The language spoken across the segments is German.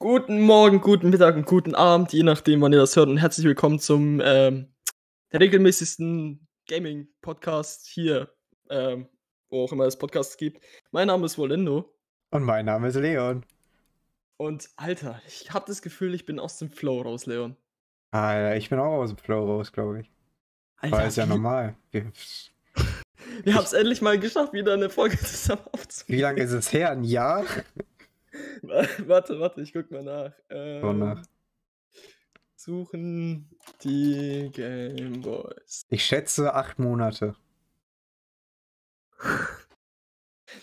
Guten Morgen, guten Mittag und guten Abend, je nachdem, wann ihr das hört. Und herzlich willkommen zum ähm, der regelmäßigsten Gaming-Podcast hier, ähm, wo auch immer es Podcasts gibt. Mein Name ist Volendo. Und mein Name ist Leon. Und Alter, ich habe das Gefühl, ich bin aus dem Flow raus, Leon. Ah, ich bin auch aus dem Flow raus, glaube ich. Alter, Aber ist ja normal. Wir, wir haben es endlich mal geschafft, wieder eine Folge zusammen aufzunehmen. Wie lange ist es her? Ein Jahr? warte, warte, ich guck mal nach. Ähm, so nach. Suchen die Gameboys. Ich schätze acht Monate.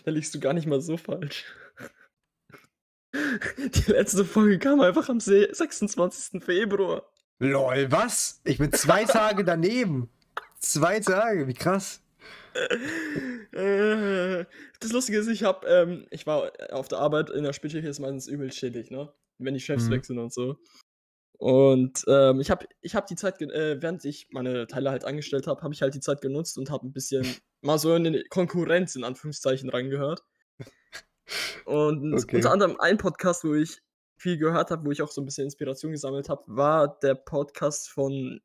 da liegst du gar nicht mal so falsch. Die letzte Folge kam einfach am 26. Februar. Lol, was? Ich bin zwei Tage daneben. Zwei Tage, wie krass. Das Lustige ist, ich habe, ähm, ich war auf der Arbeit in der Spätschicht ist meistens übel chillig, ne? Wenn die Chefs mhm. weg sind und so. Und ähm, ich habe ich hab die Zeit, äh, während ich meine Teile halt angestellt habe, habe ich halt die Zeit genutzt und habe ein bisschen mal so in die Konkurrenz in Anführungszeichen reingehört. Und okay. unter anderem ein Podcast, wo ich viel gehört habe, wo ich auch so ein bisschen Inspiration gesammelt habe, war der Podcast von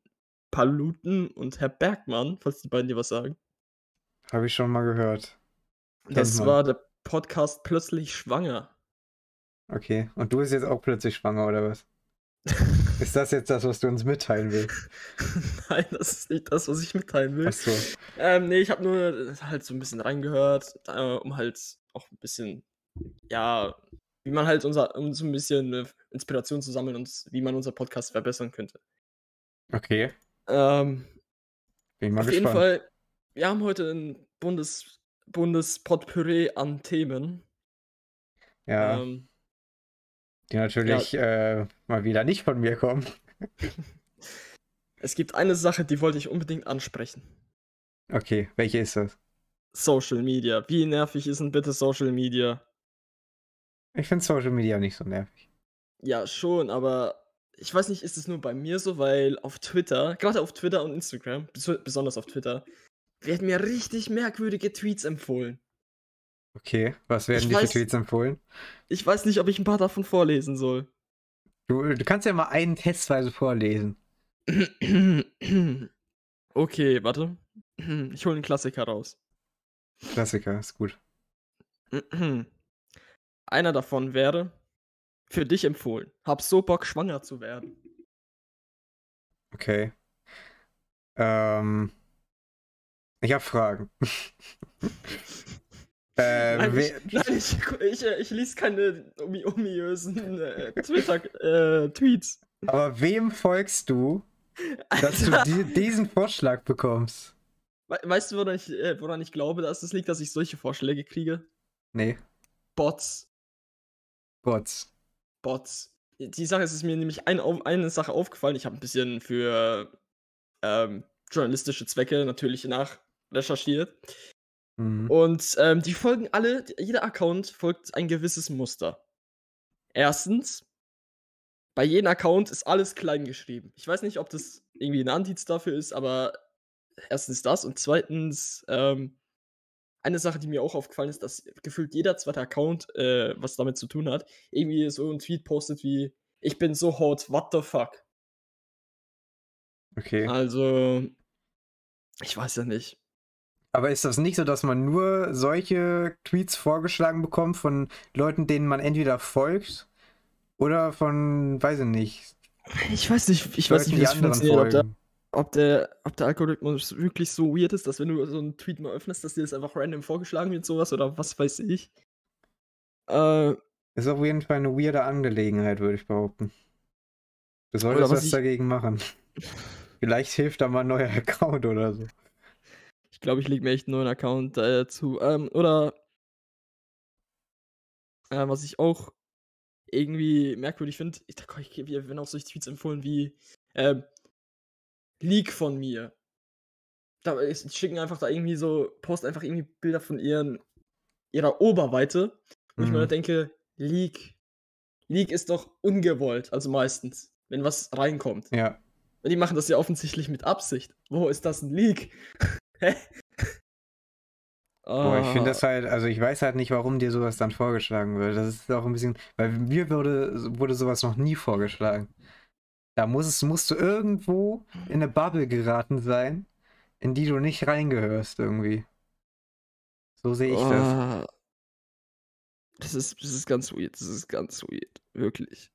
Paluten und Herr Bergmann, falls die beiden dir was sagen. Habe ich schon mal gehört. Das man. war der Podcast Plötzlich Schwanger. Okay, und du bist jetzt auch plötzlich schwanger, oder was? ist das jetzt das, was du uns mitteilen willst? Nein, das ist nicht das, was ich mitteilen will. Achso. Ähm, nee, ich habe nur halt so ein bisschen reingehört, äh, um halt auch ein bisschen, ja, wie man halt unser, um so ein bisschen Inspiration zu sammeln und wie man unser Podcast verbessern könnte. Okay. Ähm, Bin mal auf gespannt. jeden Fall wir haben heute ein Bundes Bundespotpourri an Themen. Ja. Ähm, die natürlich ja. äh, mal wieder nicht von mir kommen. es gibt eine Sache, die wollte ich unbedingt ansprechen. Okay, welche ist das? Social Media. Wie nervig ist denn bitte Social Media? Ich finde Social Media nicht so nervig. Ja, schon, aber ich weiß nicht, ist es nur bei mir so, weil auf Twitter, gerade auf Twitter und Instagram, besonders auf Twitter, werden mir richtig merkwürdige Tweets empfohlen. Okay, was werden dir für Tweets empfohlen? Ich weiß nicht, ob ich ein paar davon vorlesen soll. Du, du kannst ja mal einen testweise vorlesen. okay, warte. Ich hole einen Klassiker raus. Klassiker, ist gut. Einer davon wäre für dich empfohlen. Hab so Bock, schwanger zu werden. Okay. Ähm. Ich habe Fragen. äh, nein, ich, nein ich, ich, ich, lese keine omiösen äh, Twitter-Tweets. Äh, Aber wem folgst du, dass Alter. du die, diesen Vorschlag bekommst? Weißt du, woran ich, äh, woran ich glaube, dass es liegt, dass ich solche Vorschläge kriege? Nee. Bots. Bots. Bots. Die Sache ist, es ist mir nämlich ein, eine Sache aufgefallen. Ich habe ein bisschen für ähm, journalistische Zwecke natürlich nach recherchiert. Mhm. Und ähm, die folgen alle, jeder Account folgt ein gewisses Muster. Erstens, bei jedem Account ist alles klein geschrieben. Ich weiß nicht, ob das irgendwie ein Antiz dafür ist, aber erstens das und zweitens, ähm, eine Sache, die mir auch aufgefallen ist, dass gefühlt jeder zweite Account, äh, was damit zu tun hat, irgendwie so einen Tweet postet wie, ich bin so hot, what the fuck. Okay. Also, ich weiß ja nicht. Aber ist das nicht so, dass man nur solche Tweets vorgeschlagen bekommt von Leuten, denen man entweder folgt oder von, weiß ich nicht. Ich weiß nicht, ich weiß nicht, wie das funktioniert. Ob der, ob, der, ob der Algorithmus wirklich so weird ist, dass wenn du so einen Tweet mal öffnest, dass dir das einfach random vorgeschlagen wird, sowas oder was weiß ich. Äh, ist auf jeden Fall eine weirde Angelegenheit, würde ich behaupten. Du solltest was, was ich... dagegen machen. Vielleicht hilft da mal ein neuer Account oder so. Ich glaube, ich lege mir echt einen neuen Account dazu. Äh, ähm, oder äh, was ich auch irgendwie merkwürdig finde, ich, ich, wir werden auch solche Tweets empfohlen wie äh, Leak von mir. Da, die schicken einfach da irgendwie so, posten einfach irgendwie Bilder von ihren, ihrer Oberweite. Wo mhm. ich mir mhm. denke, Leak. Leak ist doch ungewollt, also meistens, wenn was reinkommt. Ja. Und die machen das ja offensichtlich mit Absicht. Wo ist das ein Leak? Hä? Boah, ich finde das halt, also ich weiß halt nicht, warum dir sowas dann vorgeschlagen wird. Das ist auch ein bisschen, weil mir wurde, wurde sowas noch nie vorgeschlagen. Da muss es, musst du irgendwo in eine Bubble geraten sein, in die du nicht reingehörst irgendwie. So sehe ich oh, das. Das ist, das ist ganz weird, das ist ganz weird, wirklich.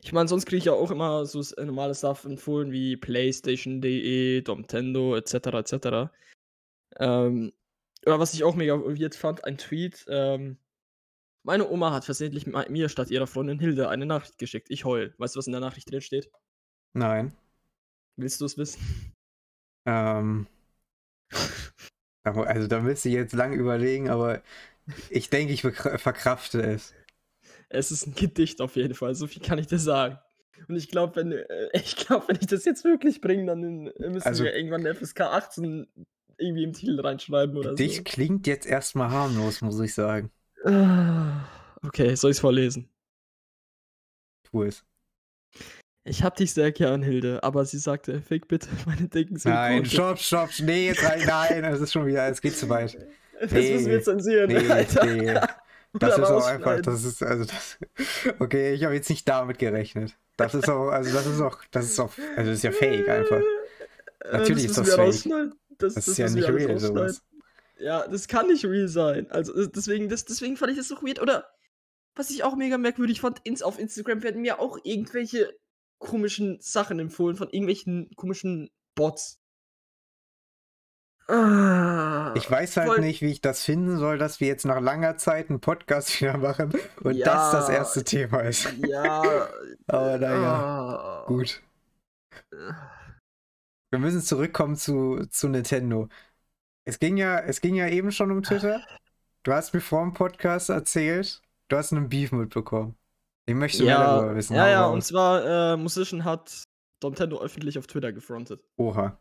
Ich meine, sonst kriege ich ja auch immer so normale Stuff empfohlen wie PlayStation.de, Domtendo, etc. etc. Ähm, oder was ich auch mega weird fand, ein Tweet. Ähm, meine Oma hat versehentlich mir statt ihrer Freundin Hilde eine Nachricht geschickt. Ich heul. Weißt du, was in der Nachricht drin steht? Nein. Willst du es wissen? Ähm. also da müsste ich jetzt lang überlegen, aber ich denke, ich verkrafte es. Es ist ein Gedicht auf jeden Fall, so viel kann ich dir sagen. Und ich glaube, wenn, äh, ich glaube, wenn ich das jetzt wirklich bringe, dann müssen also, wir irgendwann FSK 18 irgendwie im Titel reinschreiben oder Gedicht so. klingt jetzt erstmal harmlos, muss ich sagen. Ah, okay, soll ich es vorlesen? Tu es. Ich hab dich sehr gern, Hilde, aber sie sagte, fick bitte meine dicken Nein, stopp, stopp, nee, jetzt rein, nein, das ist schon wieder, es geht zu weit. Das nee, müssen wir zensieren, nee, Alter. Nee. Das ist auch einfach, das ist, also das, okay, ich habe jetzt nicht damit gerechnet. Das ist auch, also das ist auch, das ist auch, also das ist ja fake einfach. Äh, Natürlich das ist das fake. Das, das, ist ja nicht real sowas. Ja, das kann nicht real sein. Also deswegen, das, deswegen fand ich das so weird. Oder was ich auch mega merkwürdig fand, ins, auf Instagram werden mir auch irgendwelche komischen Sachen empfohlen von irgendwelchen komischen Bots. Ah, ich weiß halt voll... nicht, wie ich das finden soll, dass wir jetzt nach langer Zeit einen Podcast wieder machen und ja, das das erste Thema ist. Ja. Aber naja, ah, gut. Wir müssen zurückkommen zu, zu Nintendo. Es ging ja, es ging ja eben schon um Twitter. Du hast mir vor dem Podcast erzählt, du hast einen Beef mitbekommen. Ich möchte ja, mehr darüber wissen. Ja, ja, und zwar, äh, Musician hat Nintendo öffentlich auf Twitter gefrontet. Oha.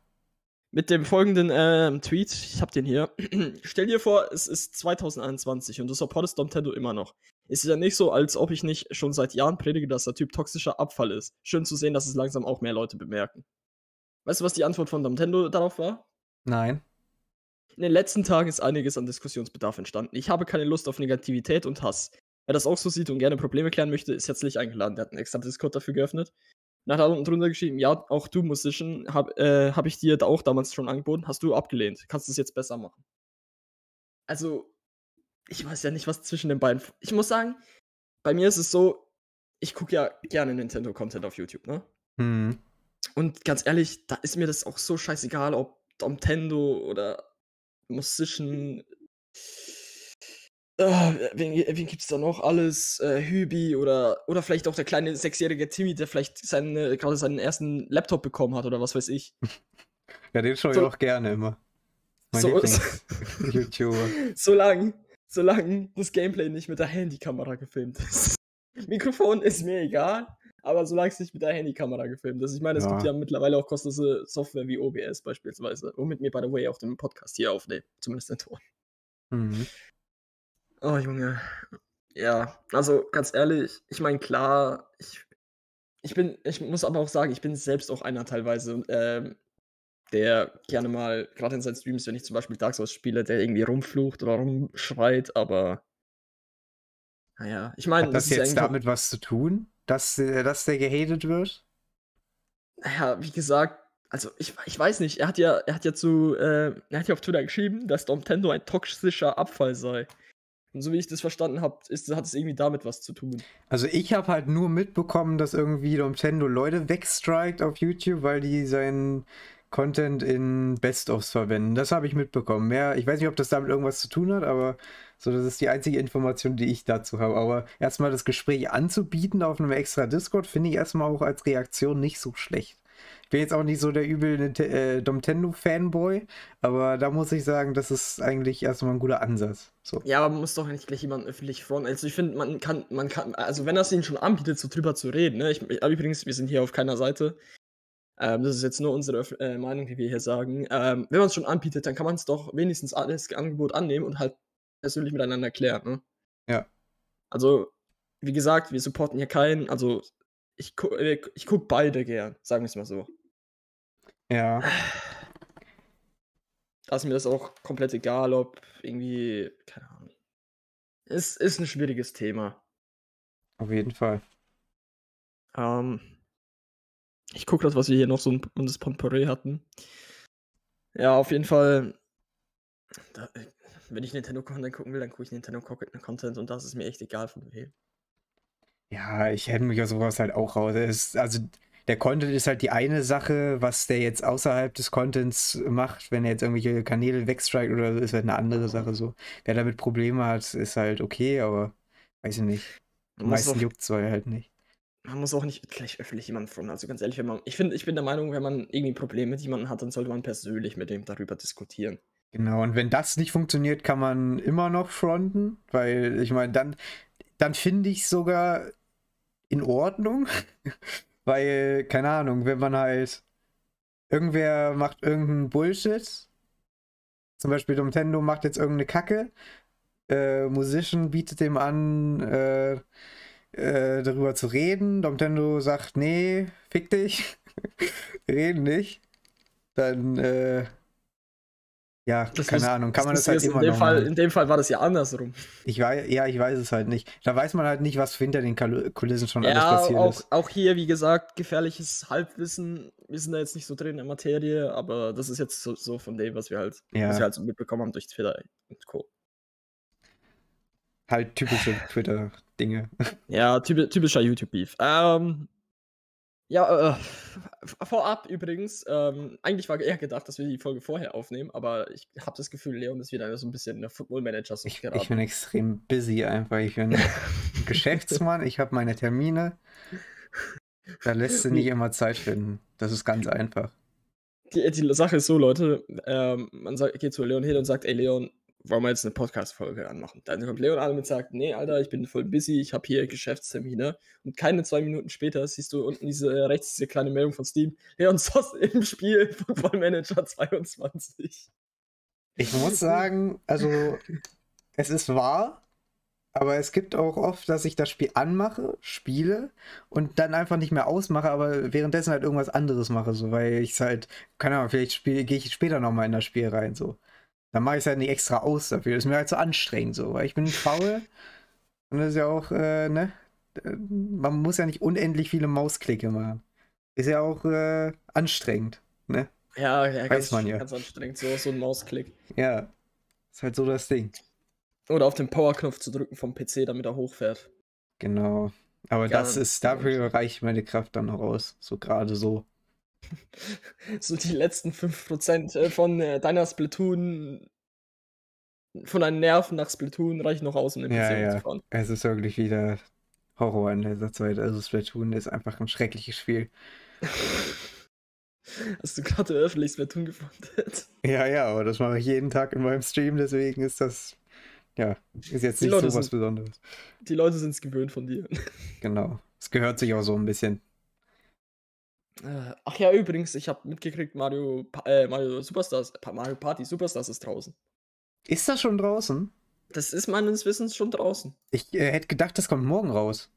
Mit dem folgenden äh, Tweet, ich hab den hier. Stell dir vor, es ist 2021 und du supportest Nintendo immer noch. Es ist ja nicht so, als ob ich nicht schon seit Jahren predige, dass der Typ toxischer Abfall ist. Schön zu sehen, dass es langsam auch mehr Leute bemerken. Weißt du, was die Antwort von Nintendo darauf war? Nein. In den letzten Tagen ist einiges an Diskussionsbedarf entstanden. Ich habe keine Lust auf Negativität und Hass. Wer das auch so sieht und gerne Probleme klären möchte, ist herzlich eingeladen. Der hat einen extra Discord dafür geöffnet. Und hat unten drunter geschrieben, ja, auch du Musician, habe äh, hab ich dir da auch damals schon angeboten, hast du abgelehnt. Kannst du es jetzt besser machen. Also, ich weiß ja nicht, was zwischen den beiden. Ich muss sagen, bei mir ist es so, ich gucke ja gerne Nintendo-Content auf YouTube, ne? Mhm. Und ganz ehrlich, da ist mir das auch so scheißegal, ob Nintendo oder Musician Uh, wen, wen gibt es da noch alles? Äh, Hübi oder, oder vielleicht auch der kleine sechsjährige Timmy, der vielleicht seine, gerade seinen ersten Laptop bekommen hat oder was weiß ich. Ja, den schaue ich so, auch gerne immer. Mein so, YouTuber. Solange, solange das Gameplay nicht mit der Handykamera gefilmt ist. Mikrofon ist mir egal, aber solange es nicht mit der Handykamera gefilmt ist. Ich meine, es ja. gibt ja mittlerweile auch kostenlose Software wie OBS beispielsweise, womit wir, by the way, auch den Podcast hier aufnehmen. Zumindest den Ton. Mhm. Oh, Junge. Ja, also ganz ehrlich, ich meine, klar, ich, ich bin, ich muss aber auch sagen, ich bin selbst auch einer teilweise, ähm, der gerne mal, gerade in seinen Streams, wenn ich zum Beispiel Dark Souls spiele, der irgendwie rumflucht oder rumschreit, aber naja, ich meine. Hat das, das jetzt damit was zu tun, dass, äh, dass der gehatet wird? Naja, wie gesagt, also ich, ich weiß nicht, er hat ja, er hat ja zu, äh, er hat ja auf Twitter geschrieben, dass Nintendo ein toxischer Abfall sei. Und so wie ich das verstanden habe, hat es irgendwie damit was zu tun. Also ich habe halt nur mitbekommen, dass irgendwie Nintendo Leute wegstrikt auf YouTube, weil die seinen Content in Best-ofs verwenden. Das habe ich mitbekommen. Mehr, ich weiß nicht, ob das damit irgendwas zu tun hat, aber so, das ist die einzige Information, die ich dazu habe. Aber erstmal das Gespräch anzubieten auf einem extra Discord, finde ich erstmal auch als Reaktion nicht so schlecht bin jetzt auch nicht so der übel äh, Nintendo-Fanboy, aber da muss ich sagen, das ist eigentlich erstmal ein guter Ansatz. So. Ja, aber man muss doch nicht gleich jemanden öffentlich fronten. Also ich finde, man kann, man kann, also wenn das ihnen schon anbietet, so drüber zu reden, ne? Ich, übrigens, wir sind hier auf keiner Seite. Ähm, das ist jetzt nur unsere äh, Meinung, die wir hier sagen. Ähm, wenn man es schon anbietet, dann kann man es doch wenigstens alles Angebot annehmen und halt persönlich miteinander klären, ne? Ja. Also, wie gesagt, wir supporten hier keinen, also ich, gu äh, ich gucke beide gern, sagen wir es mal so. Ja. Da ist mir das auch komplett egal, ob irgendwie, keine Ahnung. Es ist ein schwieriges Thema. Auf jeden Fall. Ähm, ich gucke das, was wir hier noch so ein das Potpourri hatten. Ja, auf jeden Fall. Da, wenn ich Nintendo Content gucken will, dann gucke ich Nintendo Content und das ist mir echt egal von wem. Ja, ich hätte mich aus sowas halt auch raus. Ist, also der Content ist halt die eine Sache, was der jetzt außerhalb des Contents macht, wenn er jetzt irgendwelche Kanäle wegstrikt oder so, ist halt eine andere Sache so. Wer damit Probleme hat, ist halt okay, aber weiß ich nicht. Die meisten juckt es halt nicht. Man muss auch nicht gleich öffentlich jemanden fragen. Also ganz ehrlich, wenn man, ich finde, ich bin der Meinung, wenn man irgendwie ein Problem mit jemandem hat, dann sollte man persönlich mit dem darüber diskutieren. Genau, und wenn das nicht funktioniert, kann man immer noch fronten, weil ich meine, dann, dann finde ich sogar in Ordnung, weil, keine Ahnung, wenn man halt, irgendwer macht irgendeinen Bullshit, zum Beispiel Nintendo macht jetzt irgendeine Kacke, äh, Musician bietet dem an, äh, äh, darüber zu reden, Nintendo sagt, nee, fick dich, reden nicht, dann, äh, ja, das keine ist, Ahnung, kann man das halt immer in dem noch Fall, In dem Fall war das ja andersrum. Ich weiß, ja, ich weiß es halt nicht. Da weiß man halt nicht, was hinter den Kulissen schon ja, alles passiert auch, ist. auch hier, wie gesagt, gefährliches Halbwissen. Wir sind da jetzt nicht so drin in der Materie, aber das ist jetzt so, so von dem, was wir halt, ja. was wir halt so mitbekommen haben durch Twitter und Co. Halt typische Twitter-Dinge. Ja, typischer YouTube-Beef. Ähm, ja, äh, vorab übrigens, ähm, eigentlich war eher gedacht, dass wir die Folge vorher aufnehmen, aber ich habe das Gefühl, Leon ist wieder so ein bisschen der Football-Manager. Ich, ich, bin extrem busy einfach. Ich bin Geschäftsmann, ich habe meine Termine. Da lässt sich nicht immer Zeit finden. Das ist ganz einfach. Die, die Sache ist so, Leute, ähm, man sagt, geht zu Leon hin und sagt, ey Leon, wollen wir jetzt eine Podcast-Folge anmachen? Dann kommt Leon an und sagt, nee, Alter, ich bin voll busy, ich habe hier Geschäftstermine. Und keine zwei Minuten später siehst du unten diese äh, rechts diese kleine Meldung von Steam. Leon Soss im Spiel Football Manager 22. Ich muss sagen, also es ist wahr, aber es gibt auch oft, dass ich das Spiel anmache, spiele und dann einfach nicht mehr ausmache, aber währenddessen halt irgendwas anderes mache, so weil ich es halt, keine Ahnung, vielleicht gehe ich später nochmal in das Spiel rein, so. Dann mache ich es halt nicht extra aus dafür. Das ist mir halt so anstrengend so, weil ich bin faul. Und das ist ja auch, äh, ne? Man muss ja nicht unendlich viele Mausklicke machen. Ist ja auch äh, anstrengend, ne? Ja, ja, Weiß ganz, man ja. ganz anstrengend, so, so ein Mausklick. Ja, ist halt so das Ding. Oder auf den Powerknopf zu drücken vom PC, damit er hochfährt. Genau. Aber ja, das ist, dafür reicht meine Kraft dann noch aus. So gerade so. So die letzten 5% äh, von äh, deiner Splatoon, von deinen Nerven nach Splatoon reichen noch aus, um den ja, PC ja. zu fahren. Es ist wirklich wieder Horror in dieser Zeit. Also Splatoon ist einfach ein schreckliches Spiel. Hast du gerade öffentlich Splatoon gefunden? Ja, ja, aber das mache ich jeden Tag in meinem Stream, deswegen ist das, ja, ist jetzt nicht so was Besonderes. Die Leute sind es gewöhnt von dir. Genau. Es gehört sich auch so ein bisschen. Äh, ach ja, übrigens, ich habe mitgekriegt, Mario, äh, Mario Superstars, Mario Party Superstars ist draußen. Ist das schon draußen? Das ist meines Wissens schon draußen. Ich äh, hätte gedacht, das kommt morgen raus.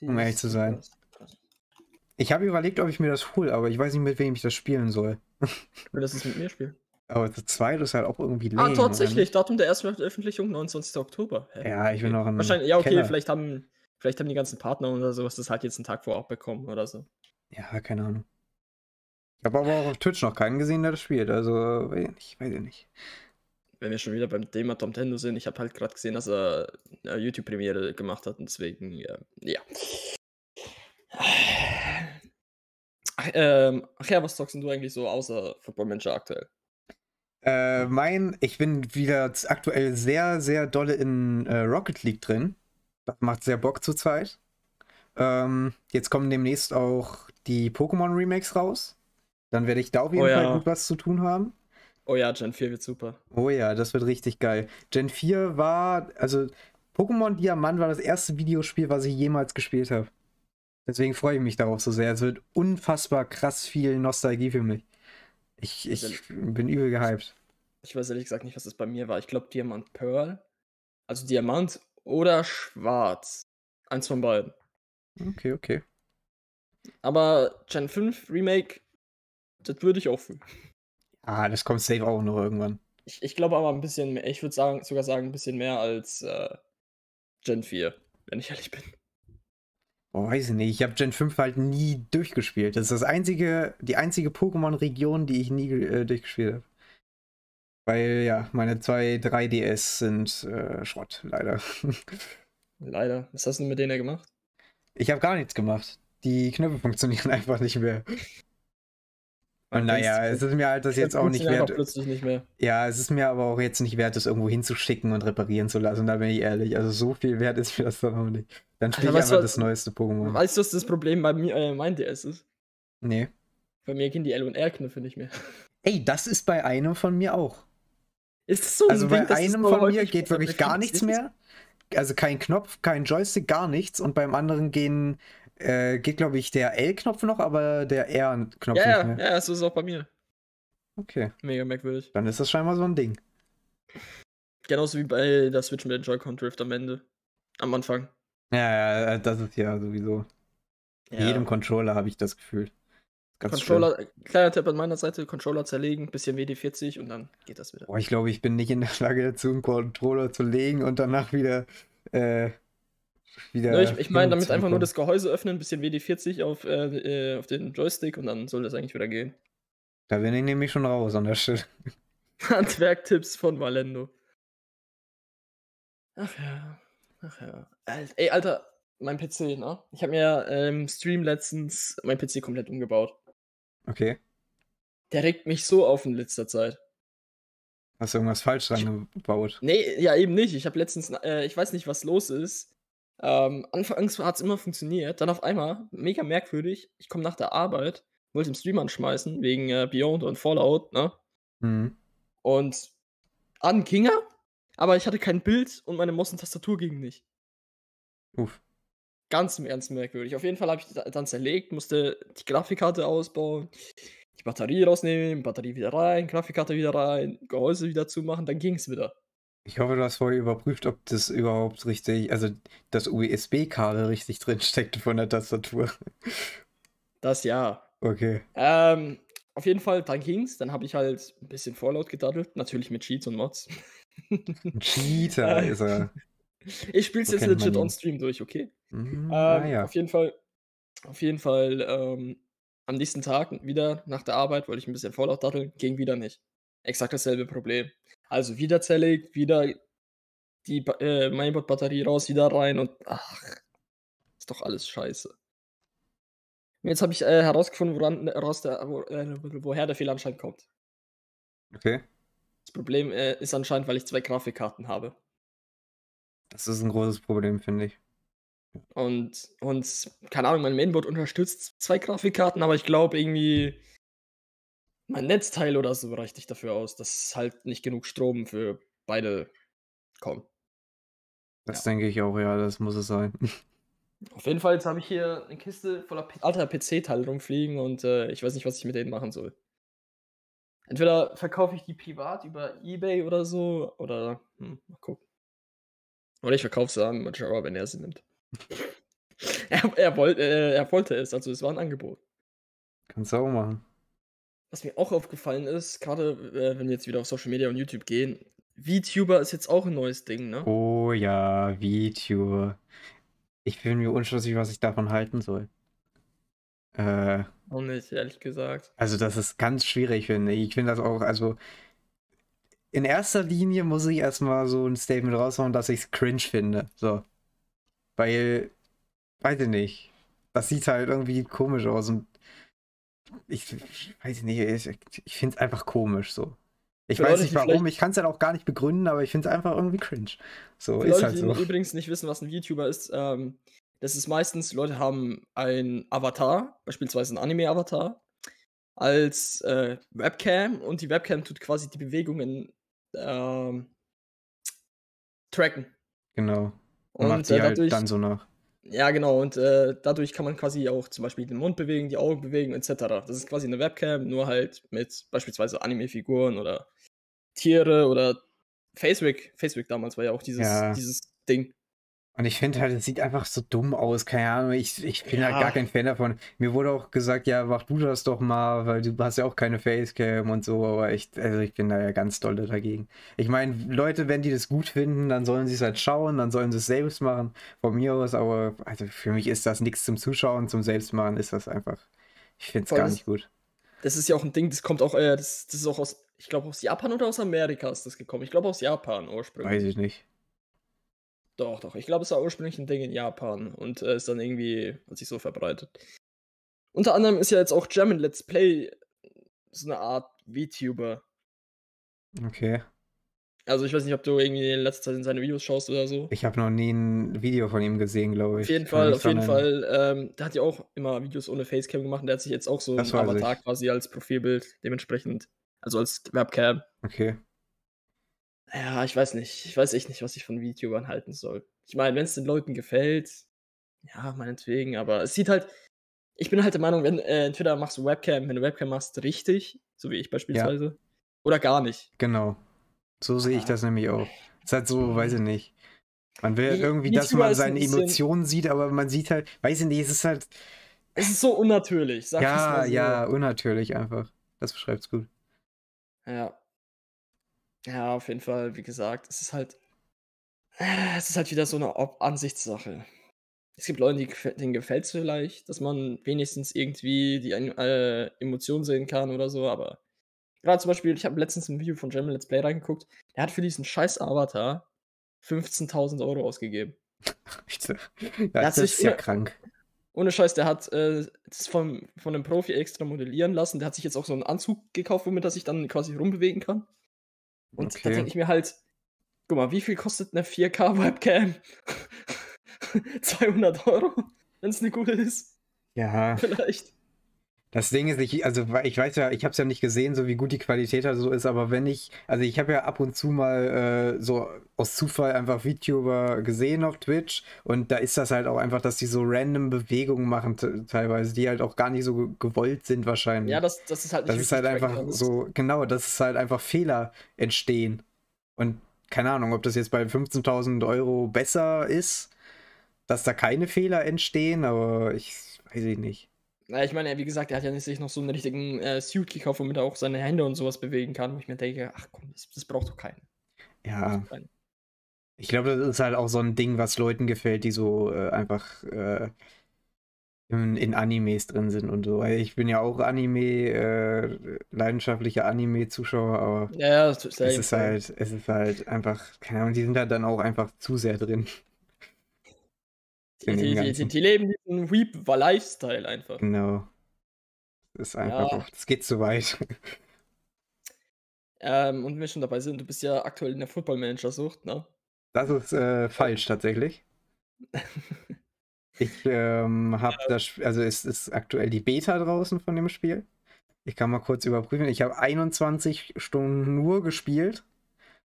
Um ehrlich zu sein. Ich habe überlegt, ob ich mir das hole, aber ich weiß nicht, mit wem ich das spielen soll. Will das ist mit mir spielen? Aber zu zweit ist halt auch irgendwie lame, Ah, tatsächlich. Datum der ersten Veröffentlichung, 29. Oktober. Hä? Ja, ich bin noch ein Wahrscheinlich, ja, okay, Keller. vielleicht haben, vielleicht haben die ganzen Partner oder sowas das halt jetzt einen Tag vorab bekommen oder so. Ja, keine Ahnung. Ich habe aber auch auf Twitch noch keinen gesehen, der das spielt. Also, weiß ich, weiß ich nicht. Wenn wir schon wieder beim Thema Tom Tendo sind, ich habe halt gerade gesehen, dass er eine YouTube-Premiere gemacht hat und deswegen, ja. ja. Ach, ähm, ach ja, was zockst du eigentlich so außer Football Manager aktuell? Äh, mein, ich bin wieder aktuell sehr, sehr dolle in äh, Rocket League drin. Das macht sehr Bock zur Zeit. Ähm, jetzt kommen demnächst auch die Pokémon Remakes raus. Dann werde ich da auf jeden oh, Fall ja. gut was zu tun haben. Oh ja, Gen 4 wird super. Oh ja, das wird richtig geil. Gen 4 war, also Pokémon Diamant war das erste Videospiel, was ich jemals gespielt habe. Deswegen freue ich mich darauf so sehr. Es wird unfassbar krass viel Nostalgie für mich. Ich, ich bin übel gehypt. Ich weiß ehrlich gesagt nicht, was das bei mir war. Ich glaube Diamant Pearl. Also Diamant oder Schwarz. Eins von beiden. Okay, okay. Aber Gen 5 Remake, das würde ich auch fühlen. Ah, das kommt safe auch noch irgendwann. Ich, ich glaube aber ein bisschen mehr, ich würde sagen, sogar sagen, ein bisschen mehr als äh, Gen 4, wenn ich ehrlich bin. Oh, weiß ich nicht. Ich habe Gen 5 halt nie durchgespielt. Das ist das einzige, die einzige Pokémon-Region, die ich nie äh, durchgespielt habe. Weil ja, meine zwei 3DS sind äh, Schrott, leider. leider. Was hast du mit denen gemacht? Ich habe gar nichts gemacht. Die Knöpfe funktionieren einfach nicht mehr. Und naja, es ist mir halt das jetzt auch nicht wert. Plötzlich nicht mehr. Ja, es ist mir aber auch jetzt nicht wert, das irgendwo hinzuschicken und reparieren zu lassen. Da bin ich ehrlich. Also so viel wert ist mir das dann auch nicht. Dann spiele ich einfach das neueste Pokémon. Weißt du, was das Problem bei mir, äh, mein DS ist? Nee. Bei mir gehen die L und R-Knöpfe nicht mehr. Ey, das ist bei einem von mir auch. Ist das so ein Also Ding, bei einem von mir geht wirklich gar nichts mehr. Also kein Knopf, kein Joystick, gar nichts. Und beim anderen gehen äh, geht, glaube ich, der L-Knopf noch, aber der R-Knopf ja, nicht mehr. Ja, so ist es auch bei mir. Okay. Mega merkwürdig. Dann ist das scheinbar so ein Ding. Genauso wie bei der Switch mit dem Joy-Con Drift am Ende. Am Anfang. Ja, ja, das ist ja sowieso. Ja. Jedem Controller habe ich das Gefühl. Ganz Controller, schlimm. kleiner Tipp an meiner Seite, Controller zerlegen, bisschen WD40 und dann geht das wieder. Boah, ich glaube, ich bin nicht in der Lage dazu, einen Controller zu legen und danach wieder äh, wieder. Ne, ich, ich meine damit einfach nur das Gehäuse öffnen, ein bisschen WD-40 auf, äh, äh, auf den Joystick und dann soll das eigentlich wieder gehen. Da bin ich nämlich schon raus an der Stelle. Handwerktipps von Valendo. Ach ja. Ach ja. Ey, Alter, mein PC, ne? Ich habe mir im ähm, Stream letztens mein PC komplett umgebaut. Okay. Der regt mich so auf in letzter Zeit. Hast du irgendwas falsch dran gebaut? Nee, ja, eben nicht. Ich habe letztens, äh, ich weiß nicht, was los ist. Ähm, anfangs hat es immer funktioniert, dann auf einmal, mega merkwürdig, ich komme nach der Arbeit, wollte den Stream anschmeißen, wegen äh, Beyond und Fallout, ne? Mhm. Und an ging er, aber ich hatte kein Bild und meine Maus und Tastatur ging nicht. Uff. Ganz im Ernst merkwürdig. Auf jeden Fall habe ich dann zerlegt, musste die Grafikkarte ausbauen, die Batterie rausnehmen, Batterie wieder rein, Grafikkarte wieder rein, Gehäuse wieder zumachen, dann ging es wieder. Ich hoffe, du hast vorher überprüft, ob das überhaupt richtig, also das USB-Kabel richtig drin steckte von der Tastatur. Das ja. Okay. Ähm, auf jeden Fall, dann ging's. Dann habe ich halt ein bisschen Vorlaut gedaddelt, natürlich mit Cheats und Mods. Cheater ist er. Ich spiel's so jetzt legit on Stream durch, okay? Mhm, ähm, ah, ja. Auf jeden Fall, auf jeden Fall, ähm, am nächsten Tag wieder nach der Arbeit wollte ich ein bisschen Vorlaut daddeln, ging wieder nicht. Exakt dasselbe Problem. Also wieder zerlegt, wieder die äh, Mainboard-Batterie raus, wieder rein und ach, ist doch alles scheiße. Jetzt habe ich äh, herausgefunden, woran, raus der, wo, äh, woher der Fehler anscheinend kommt. Okay. Das Problem äh, ist anscheinend, weil ich zwei Grafikkarten habe. Das ist ein großes Problem, finde ich. Und, und, keine Ahnung, mein Mainboard unterstützt zwei Grafikkarten, aber ich glaube irgendwie, mein Netzteil oder so reicht nicht dafür aus, dass halt nicht genug Strom für beide kommt. Das ja. denke ich auch, ja, das muss es sein. Auf jeden Fall, jetzt habe ich hier eine Kiste voller alter PC-Teile rumfliegen und äh, ich weiß nicht, was ich mit denen machen soll. Entweder verkaufe ich die privat über Ebay oder so, oder hm, mal gucken. Oder ich verkaufe sie an Majora, wenn er sie nimmt. er, er, wollt, äh, er wollte es, also es war ein Angebot. Kannst du auch machen. Was mir auch aufgefallen ist, gerade äh, wenn wir jetzt wieder auf Social Media und YouTube gehen, VTuber ist jetzt auch ein neues Ding, ne? Oh ja, VTuber. Ich bin mir unschlüssig, was ich davon halten soll. Äh, auch nicht, ehrlich gesagt. Also, das ist ganz schwierig, finde ich. Ich finde das auch, also in erster Linie muss ich erstmal so ein Statement raushauen, dass ich es cringe finde. So. Weil, weiß ich nicht. Das sieht halt irgendwie komisch aus und ich, ich weiß nicht, ich, ich finde es einfach komisch so. Ich weiß nicht warum, ich kann es ja auch gar nicht begründen, aber ich finde es einfach irgendwie cringe. So ist Leute, halt so. Die übrigens nicht wissen, was ein VTuber ist, ähm, das ist meistens, Leute haben ein Avatar, beispielsweise ein Anime-Avatar, als äh, Webcam und die Webcam tut quasi die Bewegungen ähm, tracken. Genau. Und, und macht die äh, halt dann so nach. Ja, genau. Und äh, dadurch kann man quasi auch zum Beispiel den Mund bewegen, die Augen bewegen, etc. Das ist quasi eine Webcam, nur halt mit beispielsweise Anime-Figuren oder Tiere oder Facebook. Facebook damals war ja auch dieses, ja. dieses Ding. Und ich finde halt, es sieht einfach so dumm aus. Keine Ahnung, ich, ich bin ja. halt gar kein Fan davon. Mir wurde auch gesagt, ja, mach du das doch mal, weil du hast ja auch keine Facecam und so. Aber ich, also ich bin da ja ganz doll dagegen. Ich meine, Leute, wenn die das gut finden, dann sollen sie es halt schauen, dann sollen sie es selbst machen. Von mir aus, aber also für mich ist das nichts zum Zuschauen, zum Selbstmachen ist das einfach. Ich finde es gar nicht gut. Das ist ja auch ein Ding, das kommt auch, äh, das, das ist auch aus, ich glaube, aus Japan oder aus Amerika ist das gekommen. Ich glaube aus Japan ursprünglich. Weiß ich nicht. Doch, doch. Ich glaube, es war ursprünglich ein Ding in Japan und äh, ist dann irgendwie, hat sich so verbreitet. Unter anderem ist ja jetzt auch German Let's Play so eine Art VTuber. Okay. Also ich weiß nicht, ob du irgendwie in letzter Zeit in seine Videos schaust oder so. Ich habe noch nie ein Video von ihm gesehen, glaube ich. Auf jeden Fall, auf jeden Fall. Ähm, der hat ja auch immer Videos ohne Facecam gemacht und der hat sich jetzt auch so ein Avatar ich. quasi als Profilbild dementsprechend, also als Webcam. Okay. Ja, ich weiß nicht. Ich weiß echt nicht, was ich von VTubern halten soll. Ich meine, wenn es den Leuten gefällt, ja, meinetwegen, aber es sieht halt. Ich bin halt der Meinung, wenn äh, entweder machst du Webcam, wenn du Webcam machst, richtig, so wie ich beispielsweise, ja. oder gar nicht. Genau. So sehe ich das nämlich auch. Es ist halt so, weiß ich nicht. Man will wie, irgendwie, dass man seine Emotionen sieht, aber man sieht halt, weiß ich nicht, es ist halt. Es ist so unnatürlich, sag Ja, mal so. ja, unnatürlich einfach. Das beschreibt es gut. Ja. Ja, auf jeden Fall, wie gesagt, es ist halt es ist halt wieder so eine Ob Ansichtssache. Es gibt Leute, die denen gefällt es vielleicht, dass man wenigstens irgendwie die äh, Emotionen sehen kann oder so, aber gerade zum Beispiel, ich habe letztens ein Video von German Let's Play reingeguckt, der hat für diesen scheiß Avatar 15.000 Euro ausgegeben. ja, das ist ja krank. Ohne Scheiß, der hat äh, das von, von einem Profi extra modellieren lassen. Der hat sich jetzt auch so einen Anzug gekauft, womit er sich dann quasi rumbewegen kann. Und okay. da denke ich mir halt, guck mal, wie viel kostet eine 4K-Webcam? 200 Euro, wenn es eine gute ist. Ja. Vielleicht. Das Ding ist, ich, also ich weiß ja, ich habe es ja nicht gesehen, so wie gut die Qualität da so ist, aber wenn ich, also ich habe ja ab und zu mal äh, so aus Zufall einfach VTuber gesehen auf Twitch und da ist das halt auch einfach, dass die so random Bewegungen machen teilweise, die halt auch gar nicht so gewollt sind wahrscheinlich. Ja, das, das ist halt nicht Das ist halt einfach so, genau, dass es halt einfach Fehler entstehen. Und keine Ahnung, ob das jetzt bei 15.000 Euro besser ist, dass da keine Fehler entstehen, aber ich weiß ich nicht. Na, ich meine, wie gesagt, er hat ja nicht sich noch so einen richtigen äh, Suit gekauft, womit er auch seine Hände und sowas bewegen kann, wo ich mir denke, ach komm, das, das braucht doch keinen. Ja. Keinen. Ich glaube, das ist halt auch so ein Ding, was Leuten gefällt, die so äh, einfach äh, in, in, Animes drin sind und so. Ich bin ja auch Anime, äh, leidenschaftlicher Anime-Zuschauer, aber ja, ja, es ist halt, es ist halt einfach, keine Ahnung, die sind halt dann auch einfach zu sehr drin. Die, die, die, die, leben diesen Weep-Lifestyle einfach. Genau. Das ist einfach, ja. das geht zu weit. Ähm, und wenn wir schon dabei sind, du bist ja aktuell in der Football-Manager-Sucht, ne? Das ist äh, falsch tatsächlich. ich ähm, habe ja. das, also es ist aktuell die Beta draußen von dem Spiel. Ich kann mal kurz überprüfen. Ich habe 21 Stunden nur gespielt,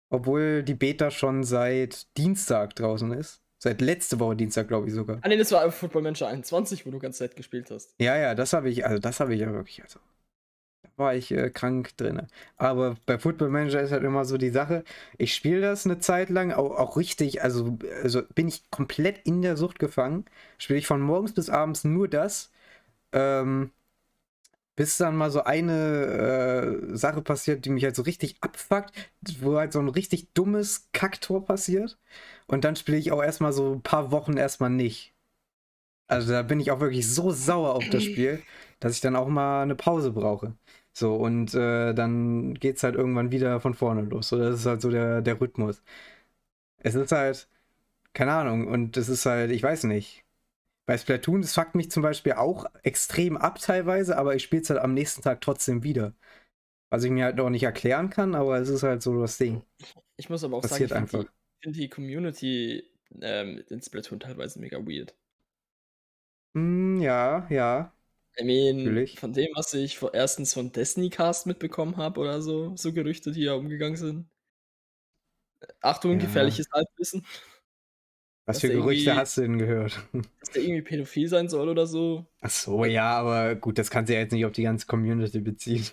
obwohl die Beta schon seit Dienstag draußen ist. Seit letzte Woche Dienstag, glaube ich sogar. Ah, nee, das war Football Manager 21, wo du ganz Zeit gespielt hast. Ja, ja, das habe ich, also das habe ich ja wirklich, also. Da war ich äh, krank drin. Aber bei Football Manager ist halt immer so die Sache, ich spiele das eine Zeit lang, auch, auch richtig, also, also bin ich komplett in der Sucht gefangen. Spiele ich von morgens bis abends nur das. Ähm, bis dann mal so eine äh, Sache passiert, die mich halt so richtig abfuckt, wo halt so ein richtig dummes Kacktor passiert. Und dann spiele ich auch erstmal so ein paar Wochen erstmal nicht. Also da bin ich auch wirklich so sauer auf das Spiel, dass ich dann auch mal eine Pause brauche. So, und äh, dann geht es halt irgendwann wieder von vorne los. So, das ist halt so der, der Rhythmus. Es ist halt, keine Ahnung, und es ist halt, ich weiß nicht. Bei Splatoon, das fuckt mich zum Beispiel auch extrem ab teilweise, aber ich spiele es halt am nächsten Tag trotzdem wieder. Was ich mir halt noch nicht erklären kann, aber es ist halt so das Ding. Ich muss aber auch Passiert sagen, ich finde die Community ähm, in Splatoon teilweise mega weird. Mm, ja, ja. I mean, Natürlich. von dem, was ich vor, erstens von Destiny Cast mitbekommen habe oder so, so Gerüchte, die ja umgegangen sind. Achtung, ja. gefährliches Halbwissen. Was für Gerüchte hast du denn gehört? Dass der irgendwie pädophil sein soll oder so. Ach so, ja, aber gut, das kannst du ja jetzt nicht auf die ganze Community beziehen.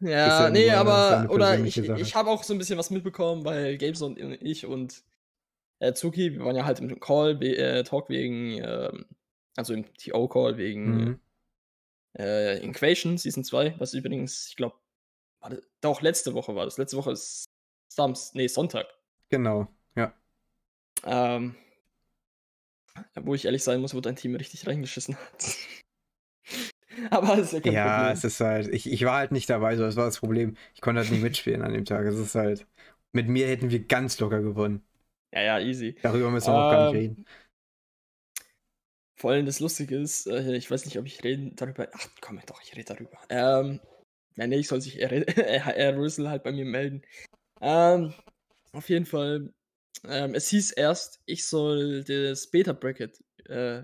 Ja, ja nee, aber, oder ich, ich habe auch so ein bisschen was mitbekommen, weil Games und ich und äh, Zuki, wir waren ja halt im Call, äh, Talk wegen, äh, also im TO-Call wegen mhm. äh, Inquation Season 2, was übrigens, ich glaube, doch letzte Woche war das. Letzte Woche ist Samstag, nee, Sonntag. Genau, ja. Ähm, wo ich ehrlich sein muss, wo dein Team richtig reingeschissen hat. Aber ist ja kein ja, Problem. es ist halt, ich, ich war halt nicht dabei, so das war das Problem. Ich konnte halt nicht mitspielen an dem Tag. Es ist halt, mit mir hätten wir ganz locker gewonnen. Ja, ja, easy. Darüber müssen wir ähm, auch gar nicht ähm, reden. Vor allem das Lustige ist, äh, ich weiß nicht, ob ich reden darüber. Ach komm, doch, ich rede darüber. Ähm, nein, nee, ich soll sich R. Rüssel halt bei mir melden. Ähm, auf jeden Fall, ähm, es hieß erst, ich soll das Beta-Bracket äh,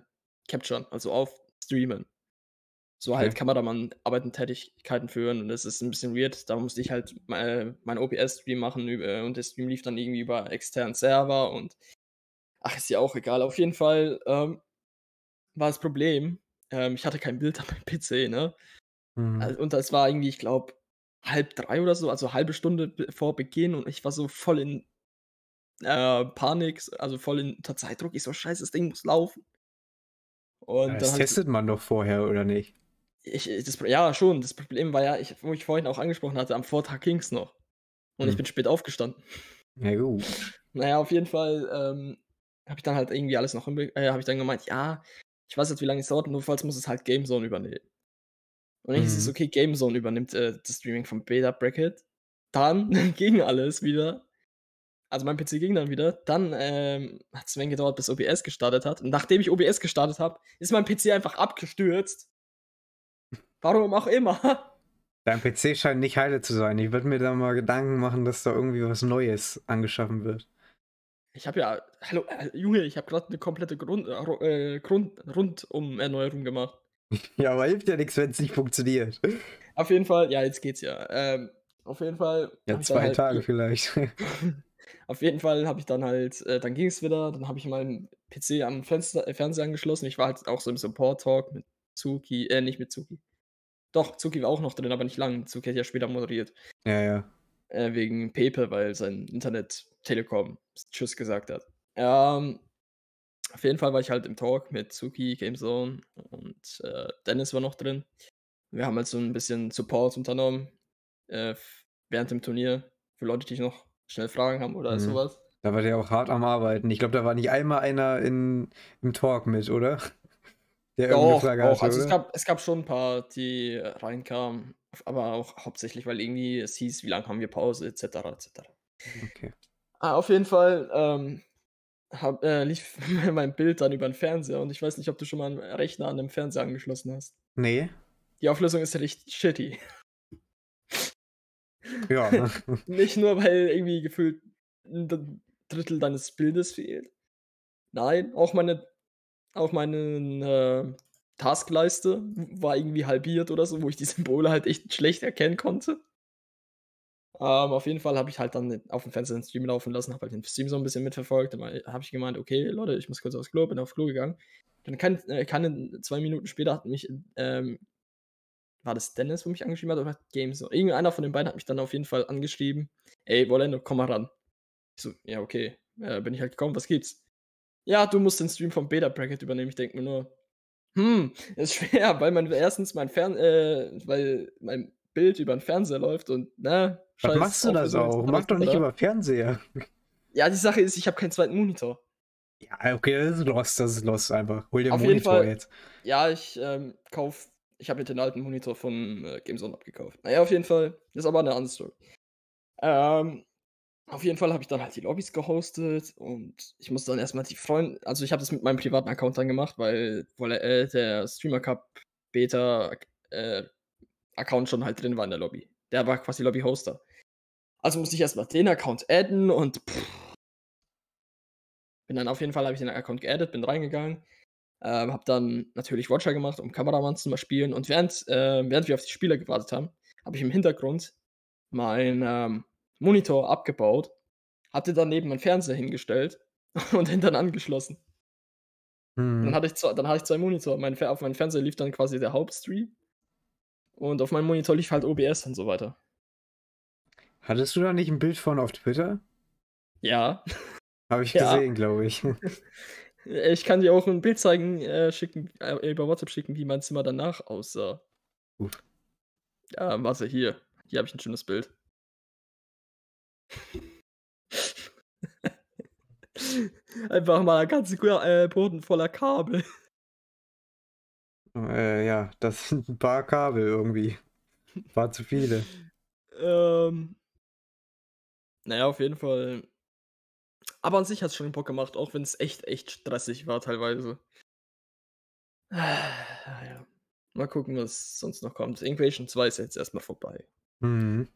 capturen, also auf streamen. So halt okay. Kameramann-Arbeiten, Tätigkeiten führen und das ist ein bisschen weird. Da musste ich halt mein, mein OPS-Stream machen und der Stream lief dann irgendwie über externen Server und ach, ist ja auch egal. Auf jeden Fall ähm, war das Problem, ähm, ich hatte kein Bild an meinem PC, ne? Mhm. Und das war irgendwie, ich glaube, halb drei oder so, also halbe Stunde vor Beginn und ich war so voll in äh, Panik, also voll in unter Zeitdruck. Ich so, scheiße, das Ding muss laufen. Und das testet man doch vorher, oder nicht? ich, das, ja, schon. Das Problem war ja, ich, wo ich vorhin auch angesprochen hatte, am Vortag ging es noch. Und hm. ich bin spät aufgestanden. Ja, gut. Naja, auf jeden Fall ähm, habe ich dann halt irgendwie alles noch, äh, habe ich dann gemeint, ja, ich weiß jetzt, wie lange es dauert, nur falls muss es halt GameZone übernehmen. Und dann mhm. es, okay, GameZone übernimmt äh, das Streaming vom Beta Bracket. Dann ging alles wieder. Also mein PC ging dann wieder. Dann ähm, hat es ein wenig gedauert, bis OBS gestartet hat. Und nachdem ich OBS gestartet habe, ist mein PC einfach abgestürzt. Warum auch immer. Dein PC scheint nicht heile zu sein. Ich würde mir da mal Gedanken machen, dass da irgendwie was Neues angeschaffen wird. Ich habe ja, hallo, äh, Junge, ich habe gerade eine komplette Grund, äh, Grund, Rundum-Erneuerung gemacht. ja, aber hilft ja nichts, wenn es nicht funktioniert. Auf jeden Fall, ja, jetzt geht's ja. Ähm, auf jeden Fall. Ja, zwei halt, Tage vielleicht. auf jeden Fall habe ich dann halt, äh, dann ging es wieder, dann habe ich meinen PC am Fenster, äh, Fernseher angeschlossen. Ich war halt auch so im Support-Talk mit Zuki, äh, nicht mit Zuki, doch, Zuki war auch noch drin, aber nicht lang. Zuki hat ja später moderiert. Ja, ja. Äh, wegen Pepe, weil sein Internet Telekom Tschüss gesagt hat. Ähm, auf jeden Fall war ich halt im Talk mit Zuki, Gamezone und äh, Dennis war noch drin. Wir haben halt so ein bisschen Support unternommen äh, während dem Turnier für Leute, die noch schnell Fragen haben oder mhm. sowas. Da war der auch hart am Arbeiten. Ich glaube, da war nicht einmal einer in, im Talk mit, oder? Der Doch, Frage auch. Hatte, also es gab, es gab schon ein paar, die reinkamen, aber auch hauptsächlich, weil irgendwie es hieß, wie lange haben wir Pause, etc. etc. Okay. Ah, auf jeden Fall ähm, hab, äh, lief mein Bild dann über den Fernseher und ich weiß nicht, ob du schon mal einen Rechner an dem Fernseher angeschlossen hast. Nee. Die Auflösung ist richtig shitty. Ja. nicht nur, weil irgendwie gefühlt ein Drittel deines Bildes fehlt. Nein, auch meine auf meinen äh, Taskleiste war irgendwie halbiert oder so, wo ich die Symbole halt echt schlecht erkennen konnte. Ähm, auf jeden Fall habe ich halt dann auf dem Fenster den Stream laufen lassen, habe halt den Stream so ein bisschen mitverfolgt. Dann habe ich gemeint, okay, Leute, ich muss kurz aufs Klo, bin aufs Klo gegangen. Dann kann, äh, kann zwei Minuten später hat mich, ähm, war das Dennis, wo mich angeschrieben hat, oder Games? Irgendeiner von den beiden hat mich dann auf jeden Fall angeschrieben, ey, Wolendo, komm mal ran. Ich so, ja, okay, äh, bin ich halt gekommen, was gibt's? Ja, du musst den Stream vom Beta Bracket übernehmen. Ich denke mir nur, hm, ist schwer, weil man erstens mein Fern, äh, weil mein Bild über den Fernseher läuft und ne. Was machst du das auch? Mach doch nicht oder? über Fernseher. Ja, die Sache ist, ich habe keinen zweiten Monitor. Ja, okay, das ist lost, das ist lost einfach. Hol dir einen Monitor Fall, jetzt. Ja, ich ähm, kauf, ich habe mir den alten Monitor von äh, GameZone abgekauft. Naja, auf jeden Fall, das ist aber eine andere Story. Ähm, auf jeden Fall habe ich dann halt die Lobbys gehostet und ich musste dann erstmal die Freunde, also ich habe das mit meinem privaten Account dann gemacht, weil, weil äh, der Streamer Cup Beta äh, Account schon halt drin war in der Lobby. Der war quasi Lobby-Hoster. Also musste ich erstmal den Account adden und pff, bin dann auf jeden Fall, habe ich den Account geaddet, bin reingegangen, ähm, habe dann natürlich Watcher gemacht, um Kameramann zu mal spielen und während, äh, während wir auf die Spieler gewartet haben, habe ich im Hintergrund mein ähm, Monitor abgebaut, hatte daneben meinen Fernseher hingestellt und den dann angeschlossen. Hm. Dann, hatte ich zwei, dann hatte ich zwei Monitore. Mein, auf meinem Fernseher lief dann quasi der Hauptstream und auf meinem Monitor lief halt OBS und so weiter. Hattest du da nicht ein Bild von auf Twitter? Ja. Habe ich ja. gesehen, glaube ich. Ich kann dir auch ein Bild zeigen, äh, schicken, äh, über WhatsApp schicken, wie mein Zimmer danach aussah. Gut. Ja, warte, hier. Hier habe ich ein schönes Bild. Einfach mal ein ganzer äh, Boden voller Kabel. Äh, ja, das sind ein paar Kabel irgendwie. War zu viele. Ähm. Naja, auf jeden Fall. Aber an sich hat es schon Bock gemacht, auch wenn es echt, echt stressig war teilweise. Ja. Mal gucken, was sonst noch kommt. Invasion 2 ist jetzt erstmal vorbei. Mhm.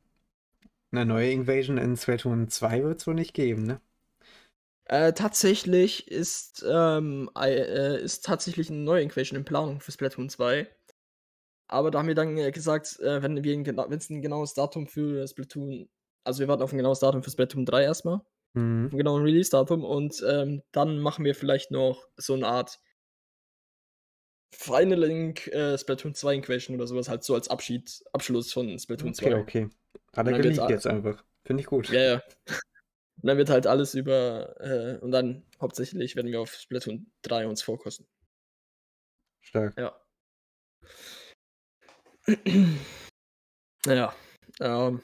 Eine neue Invasion in Splatoon 2 wird es wohl nicht geben, ne? Äh, tatsächlich ist, ähm, äh, ist tatsächlich eine neue Invasion in Planung für Splatoon 2. Aber da haben wir dann äh, gesagt, äh, wenn es ein genaues Datum für Splatoon, also wir warten auf ein genaues Datum für Splatoon 3 erstmal. Mhm. Ein genaues Release-Datum und ähm, dann machen wir vielleicht noch so eine Art Final Link äh, Splatoon 2 Invasion oder sowas, halt so als Abschied, Abschluss von Splatoon okay, 2. Okay, okay. Hat er geleakt jetzt einfach. Finde ich gut. Ja, ja. Und dann wird halt alles über, äh, und dann hauptsächlich werden wir auf Splatoon 3 uns vorkosten. Stark. Ja. naja, ähm,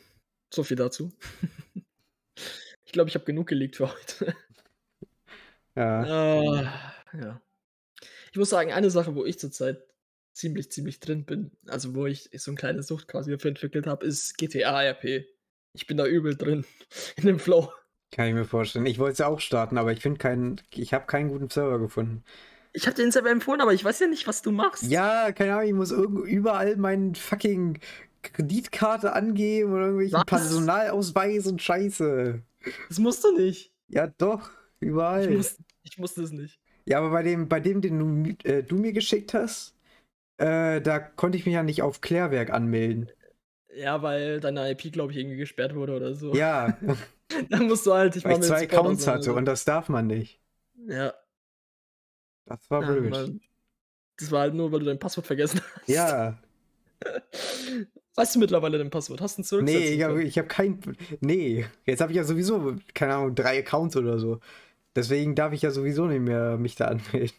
so viel dazu. ich glaube, ich habe genug gelegt für heute. Ja. Äh, ja. Ich muss sagen, eine Sache, wo ich zurzeit ziemlich, ziemlich drin bin, also wo ich so eine kleine Sucht quasi dafür entwickelt habe, ist GTA RP. Ich bin da übel drin in dem Flow. Kann ich mir vorstellen. Ich wollte es ja auch starten, aber ich finde keinen, ich habe keinen guten Server gefunden. Ich habe den Server empfohlen, aber ich weiß ja nicht, was du machst. Ja, keine Ahnung, ich muss überall meinen fucking Kreditkarte angeben oder irgendwelchen was? Personalausweis und Scheiße. Das musst du nicht. Ja, doch, überall. Ich, muss, ich musste es nicht. Ja, aber bei dem, bei dem, den du, äh, du mir geschickt hast, äh, da konnte ich mich ja nicht auf Klärwerk anmelden. Ja, weil deine IP, glaube ich, irgendwie gesperrt wurde oder so. Ja. Dann musst du halt ich weil ich zwei Accounts hatte und das darf man nicht. Ja. Das war ja, blöd. Das war halt nur, weil du dein Passwort vergessen hast. Ja. Weißt du mittlerweile dein Passwort? Hast du ein zurück? Nee, ich habe hab kein. Nee, jetzt habe ich ja sowieso, keine Ahnung, drei Accounts oder so. Deswegen darf ich ja sowieso nicht mehr mich da anmelden.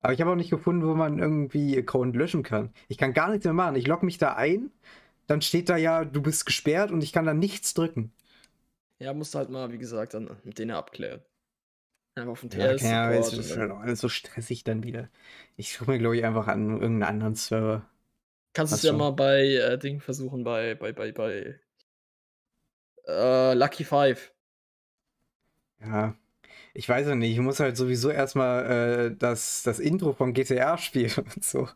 Aber ich habe auch nicht gefunden, wo man irgendwie Account löschen kann. Ich kann gar nichts mehr machen. Ich logge mich da ein, dann steht da ja, du bist gesperrt und ich kann da nichts drücken. Ja, musst du halt mal, wie gesagt, dann mit denen abklären. Einfach auf dem TS. Ja, ja es ist halt alles so stressig dann wieder. Ich suche mir, glaube ich, einfach an irgendeinen anderen Server. Kannst du es ja mal bei äh, Ding versuchen, bei, bei, bei, bei äh, Lucky Five. Ja, ich weiß ja nicht, ich muss halt sowieso erstmal äh, das, das Intro von GTA spielen und so.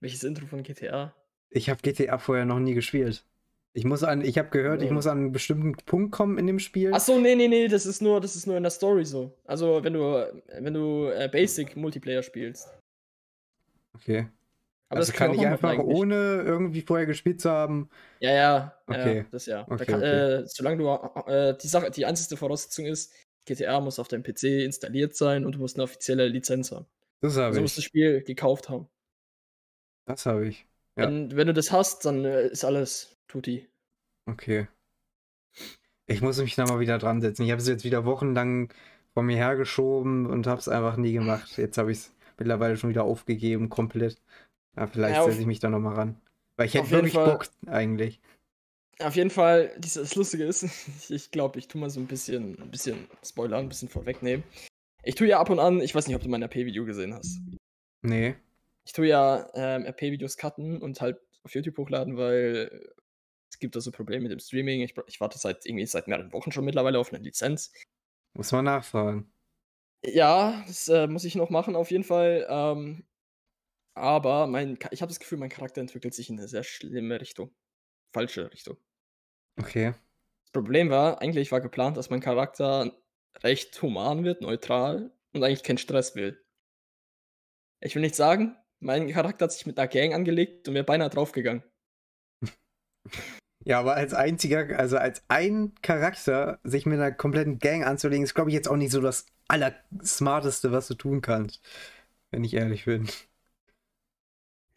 Welches Intro von GTA? Ich habe GTA vorher noch nie gespielt. Ich muss an, ich habe gehört, oh. ich muss an einen bestimmten Punkt kommen in dem Spiel. Ach so, nee, nee, nee, das ist nur, das ist nur in der Story so. Also wenn du, wenn du äh, Basic Multiplayer spielst. Okay. Aber also das kann ich einfach ohne irgendwie vorher gespielt zu haben. Ja, ja. Okay. Ja, das ja. Okay, da kann, okay. Äh, solange du äh, die Sache, die einzige Voraussetzung ist, GTA muss auf deinem PC installiert sein und du musst eine offizielle Lizenz haben. Das habe also ich. Du musst das Spiel gekauft haben. Das habe ich. Ja. Wenn, wenn, du das hast, dann äh, ist alles tutti. Okay. Ich muss mich da mal wieder dran setzen. Ich habe es jetzt wieder wochenlang vor mir hergeschoben und habe es einfach nie gemacht. Jetzt habe ich es mittlerweile schon wieder aufgegeben, komplett. Ja, vielleicht ja, setze ich mich da nochmal ran. Weil ich hätte wirklich Fall, Bock eigentlich. Auf jeden Fall, das Lustige ist, ich glaube, ich tue mal so ein bisschen, ein bisschen Spoiler, ein bisschen vorwegnehmen. Ich tue ja ab und an, ich weiß nicht, ob du mein RP-Video gesehen hast. Nee. Ich tue ja ähm, RP-Videos cutten und halt auf YouTube hochladen, weil es gibt da so Probleme mit dem Streaming. Ich, ich warte seit irgendwie seit mehreren Wochen schon mittlerweile auf eine Lizenz. Muss man nachfragen. Ja, das äh, muss ich noch machen, auf jeden Fall. Ähm, aber mein, ich habe das Gefühl, mein Charakter entwickelt sich in eine sehr schlimme Richtung. Falsche Richtung. Okay. Das Problem war, eigentlich war geplant, dass mein Charakter recht human wird, neutral und eigentlich keinen Stress will. Ich will nicht sagen, mein Charakter hat sich mit einer Gang angelegt und wäre beinahe draufgegangen. Ja, aber als einziger, also als ein Charakter sich mit einer kompletten Gang anzulegen, ist, glaube ich, jetzt auch nicht so das Allersmarteste, was du tun kannst. Wenn ich ehrlich bin.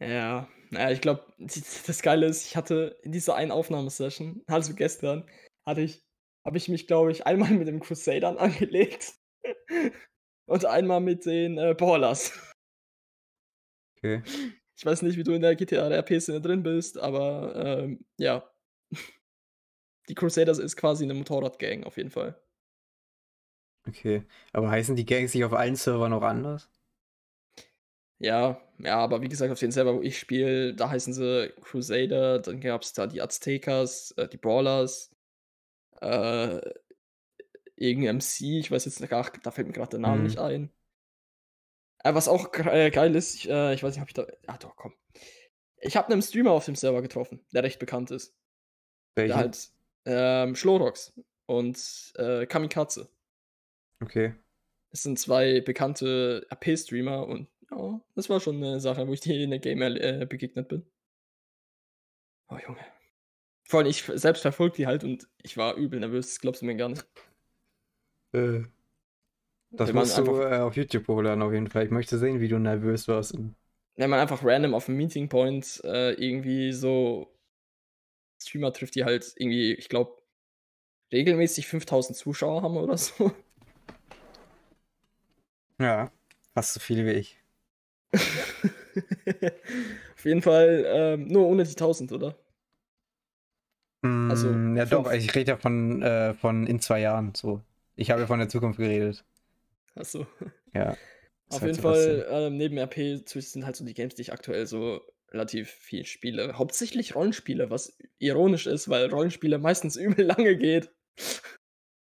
Ja, naja, ich glaube, das Geile ist, ich hatte in dieser einen Aufnahmesession, also gestern, hatte ich habe ich mich, glaube ich, einmal mit den Crusadern angelegt und einmal mit den äh, Ballers. Okay. Ich weiß nicht, wie du in der GTA RP-Szene drin bist, aber ähm, ja. Die Crusaders ist quasi eine Motorradgang auf jeden Fall. Okay. Aber heißen die Gangs sich auf allen Servern noch anders? Ja, ja, aber wie gesagt, auf den Server, wo ich spiele, da heißen sie Crusader, dann gab es da die Aztecas, äh, die Brawlers, äh, irgendein MC, ich weiß jetzt nicht, ach, da fällt mir gerade der Name mhm. nicht ein. Äh, was auch äh, geil ist, ich, äh, ich weiß nicht, ob ich da. Ah, doch, komm. Ich habe einen Streamer auf dem Server getroffen, der recht bekannt ist. Welchen? Der halt ähm, Schlorox und äh, Kamikaze. Okay. Es sind zwei bekannte RP-Streamer und ja, das war schon eine Sache, wo ich dir in der Game äh, begegnet bin. Oh, Junge. Vor allem, ich selbst verfolge die halt und ich war übel nervös, das glaubst du mir gar nicht. Äh. Das wenn musst du äh, auf YouTube hochladen auf jeden Fall. Ich möchte sehen, wie du nervös warst. Wenn man einfach random auf dem Meeting Point äh, irgendwie so Streamer trifft, die halt irgendwie, ich glaube, regelmäßig 5000 Zuschauer haben oder so. Ja, fast so viele wie ich. auf jeden Fall ähm, nur ohne die 1000, oder? Mm, also, ja, fünf. doch, ich rede ja von, äh, von in zwei Jahren so. Ich habe ja von der Zukunft geredet. Achso. Ja. Auf jeden Fall, ähm, neben RP sind halt so die Games, die ich aktuell so relativ viel spiele. Hauptsächlich Rollenspiele, was ironisch ist, weil Rollenspiele meistens übel lange geht.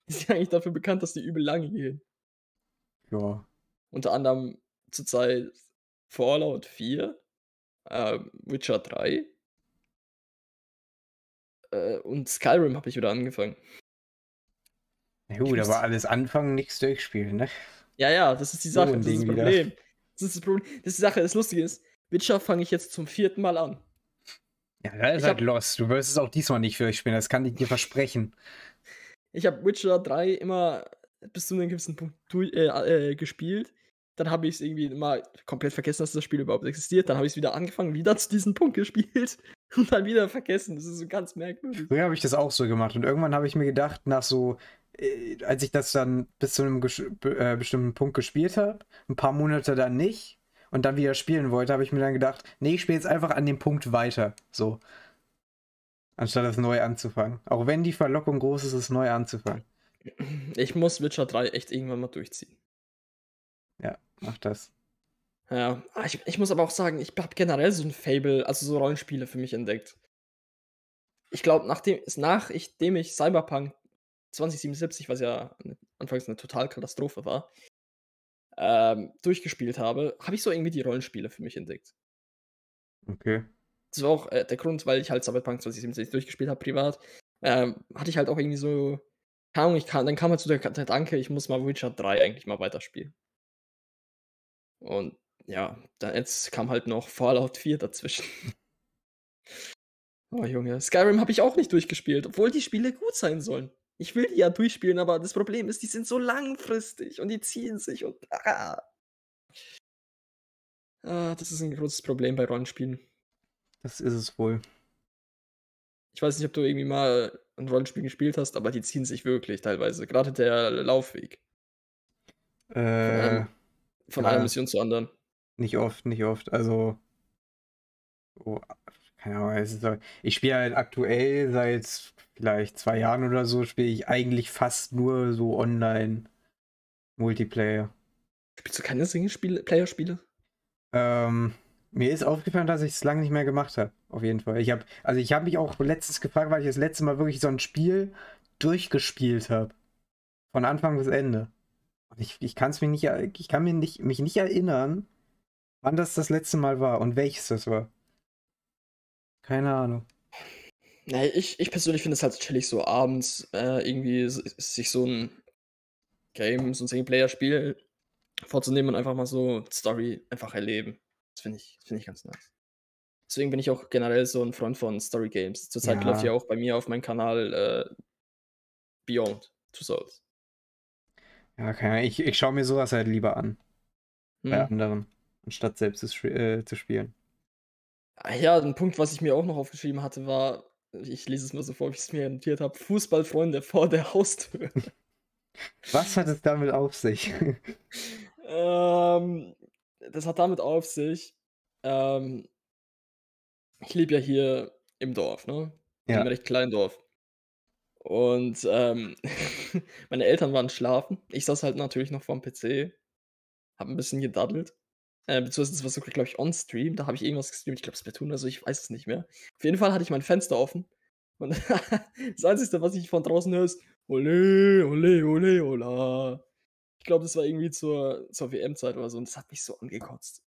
die sind eigentlich dafür bekannt, dass die übel lange gehen. Ja. Unter anderem zurzeit Fallout 4, äh, Witcher 3 äh, und Skyrim habe ich wieder angefangen. Ja, gut, aber alles anfangen, nichts durchspielen, ne? Ja, ja, das ist die Sache, das ist das Problem. Das ist das Problem. Das ist die Sache, das Lustige ist, Witcher fange ich jetzt zum vierten Mal an. Ja, da ist ich halt lost. Du wirst es auch diesmal nicht durchspielen, das kann ich dir versprechen. Ich habe Witcher 3 immer bis zu einem gewissen Punkt äh, äh, gespielt. Dann habe ich es irgendwie mal komplett vergessen, dass das Spiel überhaupt existiert. Dann habe ich es wieder angefangen, wieder zu diesem Punkt gespielt und dann wieder vergessen. Das ist so ganz merkwürdig. Früher habe ich das auch so gemacht und irgendwann habe ich mir gedacht, nach so äh, als ich das dann bis zu einem äh, bestimmten Punkt gespielt habe, ein paar Monate dann nicht und dann wieder spielen wollte, habe ich mir dann gedacht, nee, ich spiele jetzt einfach an dem Punkt weiter. So. Anstatt es neu anzufangen. Auch wenn die Verlockung groß ist, es neu anzufangen. Ich muss Witcher 3 echt irgendwann mal durchziehen. Ja, mach das. Ja, ah, ich, ich muss aber auch sagen, ich habe generell so ein Fable, also so Rollenspiele für mich entdeckt. Ich glaube, nachdem, nachdem ich Cyberpunk 2077, was ja anfangs eine Totalkatastrophe war, ähm, durchgespielt habe, habe ich so irgendwie die Rollenspiele für mich entdeckt. Okay. Das war auch äh, der Grund, weil ich halt Cyberpunk 2077 durchgespielt habe, privat. Ähm, hatte ich halt auch irgendwie so, keine Ahnung, ich kann, dann kam halt zu der, der Gedanke, ich muss mal Witcher 3 eigentlich mal weiterspielen. Und ja, dann jetzt kam halt noch Fallout 4 dazwischen. oh Junge, Skyrim habe ich auch nicht durchgespielt, obwohl die Spiele gut sein sollen. Ich will die ja durchspielen, aber das Problem ist, die sind so langfristig und die ziehen sich und. Ah. ah das ist ein großes Problem bei Rollenspielen. Das ist es wohl. Ich weiß nicht, ob du irgendwie mal ein Rollenspiel gespielt hast, aber die ziehen sich wirklich teilweise. Gerade der Laufweg. Äh, von, von einer Mission zur anderen. Nicht oft, nicht oft. Also. Oh, keine Ahnung. Ich spiele halt aktuell seit vielleicht zwei Jahren oder so spiele ich eigentlich fast nur so online Multiplayer. Spielst du keine Single-Player-Spiele? Ähm, mir ist aufgefallen, dass ich es lange nicht mehr gemacht habe. Auf jeden Fall. Ich habe, also ich habe mich auch letztens gefragt, weil ich das letzte Mal wirklich so ein Spiel durchgespielt habe. Von Anfang bis Ende. Und ich, ich kann es mir nicht, ich kann mir nicht, mich nicht erinnern, wann das das letzte Mal war und welches das war. Keine Ahnung. Nee, ich, ich persönlich finde es halt chillig, so abends äh, irgendwie sich so ein Game, so ein Singleplayer-Spiel vorzunehmen und einfach mal so Story einfach erleben. Das finde ich, find ich ganz nice. Deswegen bin ich auch generell so ein Freund von Story Games. Zurzeit ja. läuft ja auch bei mir auf meinem Kanal äh, Beyond Two Souls. Ja, keine ich, ich schaue mir sowas halt lieber an. Hm. Bei anderen, anstatt selbst zu, äh, zu spielen. Ah ja, ein Punkt, was ich mir auch noch aufgeschrieben hatte, war, ich lese es mal so vor, wie ich es mir notiert habe. Fußballfreunde vor der Haustür. Was hat es damit auf sich? ähm, das hat damit auf sich, ähm, ich lebe ja hier im Dorf, ne? Ja. Einem recht kleinen Dorf. Und ähm, meine Eltern waren schlafen. Ich saß halt natürlich noch vorm PC, hab ein bisschen gedaddelt. Äh, beziehungsweise das war sogar, glaube ich, on-stream. Da habe ich irgendwas gestreamt. Ich glaube, Splatoon oder so, ich weiß es nicht mehr. Auf jeden Fall hatte ich mein Fenster offen. Und das Einzige, was ich von draußen höre, ist Ole, ole, ole, ola. Ich glaube, das war irgendwie zur, zur WM-Zeit oder so und das hat mich so angekotzt.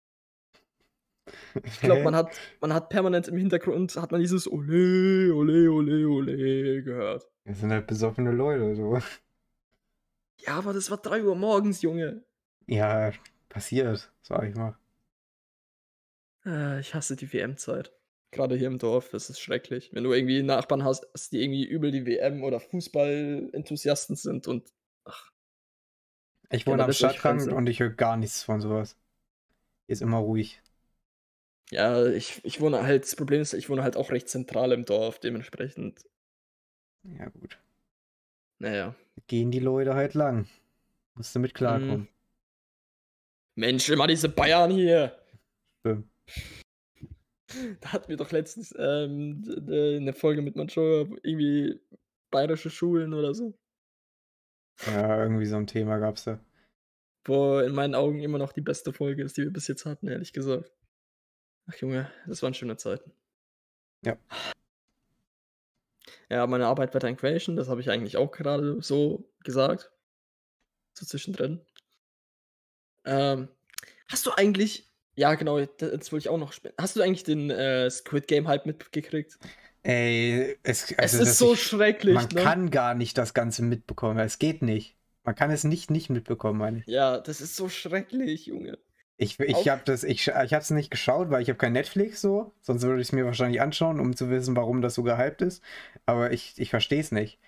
Ich glaube, man hat, man hat permanent im Hintergrund hat man dieses Ole, ole, ole, ole gehört. Das sind halt besoffene Leute, so. Ja, aber das war 3 Uhr morgens, Junge. Ja, passiert, sag ich mal. Äh, ich hasse die WM-Zeit. Gerade hier im Dorf, das ist schrecklich. Wenn du irgendwie Nachbarn hast, die irgendwie übel die WM- oder Fußball-Enthusiasten sind und ach. Ich wohne am Stadtrand und ich höre gar nichts von sowas. Ist immer ruhig. Ja, ich, ich wohne halt, das Problem ist, ich wohne halt auch recht zentral im Dorf, dementsprechend. Ja, gut. Naja. Gehen die Leute halt lang. Musst du mit klarkommen. Hm. Mensch, immer diese Bayern hier. Stimmt. Da hatten wir doch letztens ähm, eine Folge mit Mancho, irgendwie bayerische Schulen oder so. Ja, irgendwie so ein Thema gab's da. Wo in meinen Augen immer noch die beste Folge ist, die wir bis jetzt hatten, ehrlich gesagt. Ach Junge, das waren schöne Zeiten. Ja. Ja, meine Arbeit bei Tanquation, das habe ich eigentlich auch gerade so gesagt. So zwischendrin. Ähm, hast du eigentlich ja, genau, das wollte ich auch noch spielen. Hast du eigentlich den äh, Squid Game halt mitgekriegt? Ey, es, also, es ist so ich, schrecklich. Man ne? kann gar nicht das Ganze mitbekommen. Es geht nicht. Man kann es nicht nicht mitbekommen, meine ich. Ja, das ist so schrecklich, Junge. Ich, ich habe das, ich, ich habe es nicht geschaut, weil ich habe kein Netflix so, sonst würde ich es mir wahrscheinlich anschauen, um zu wissen, warum das so gehypt ist. Aber ich, ich verstehe es nicht.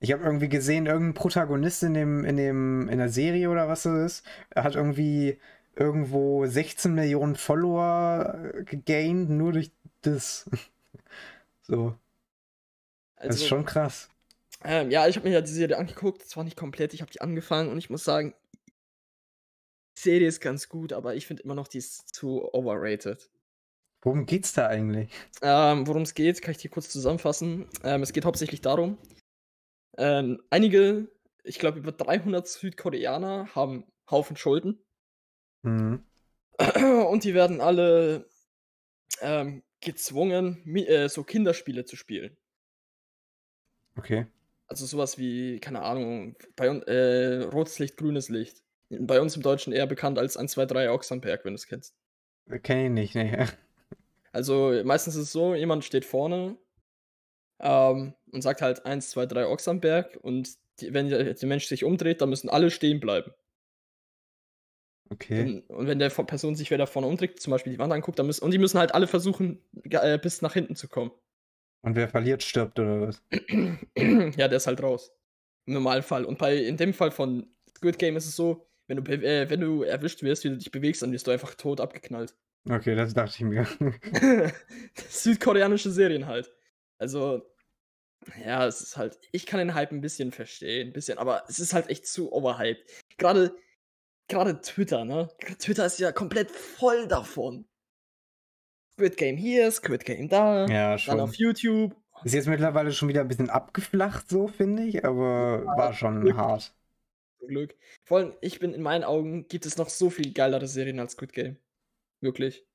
Ich habe irgendwie gesehen, irgendein Protagonist in dem, in dem, in der Serie oder was das ist, hat irgendwie irgendwo 16 Millionen Follower äh, gegained, nur durch das. so. Also, das ist also schon krass. Ähm, ja, ich habe mir ja die Serie angeguckt, zwar nicht komplett, ich habe die angefangen und ich muss sagen, Serie ist ganz gut, aber ich finde immer noch, die ist zu overrated. Worum geht's da eigentlich? Ähm, Worum es geht, kann ich dir kurz zusammenfassen. Ähm, es geht hauptsächlich darum, ähm, einige, ich glaube über 300 Südkoreaner haben Haufen Schulden Mhm. Und die werden alle ähm, gezwungen, äh, so Kinderspiele zu spielen. Okay. Also sowas wie, keine Ahnung, bei äh, rotes Licht, grünes Licht. Bei uns im Deutschen eher bekannt als 1, 2, 3 Ochsenberg, wenn du es kennst. Kenn ich nicht, ne. Also meistens ist es so, jemand steht vorne ähm, und sagt halt 1, 2, 3 Ochsenberg und die, wenn der, der Mensch sich umdreht, dann müssen alle stehen bleiben. Okay. Und, und wenn der Person sich wieder vorne umdreht, zum Beispiel die Wand anguckt, dann müssen, und die müssen halt alle versuchen, äh, bis nach hinten zu kommen. Und wer verliert, stirbt oder was? ja, der ist halt raus. Im Normalfall. Und bei, in dem Fall von Squid Game ist es so, wenn du, äh, wenn du erwischt wirst, wie du dich bewegst, dann wirst du einfach tot abgeknallt. Okay, das dachte ich mir. Südkoreanische Serien halt. Also, ja, es ist halt, ich kann den Hype ein bisschen verstehen, ein bisschen, aber es ist halt echt zu overhyped. Gerade gerade Twitter, ne? Twitter ist ja komplett voll davon. Squid Game hier, Squid Game da, ja, schon. dann auf YouTube. Ist jetzt mittlerweile schon wieder ein bisschen abgeflacht, so finde ich, aber ja, war schon Glück. hart. Glück. Vor allem, ich bin in meinen Augen, gibt es noch so viel geilere Serien als Squid Game. Wirklich.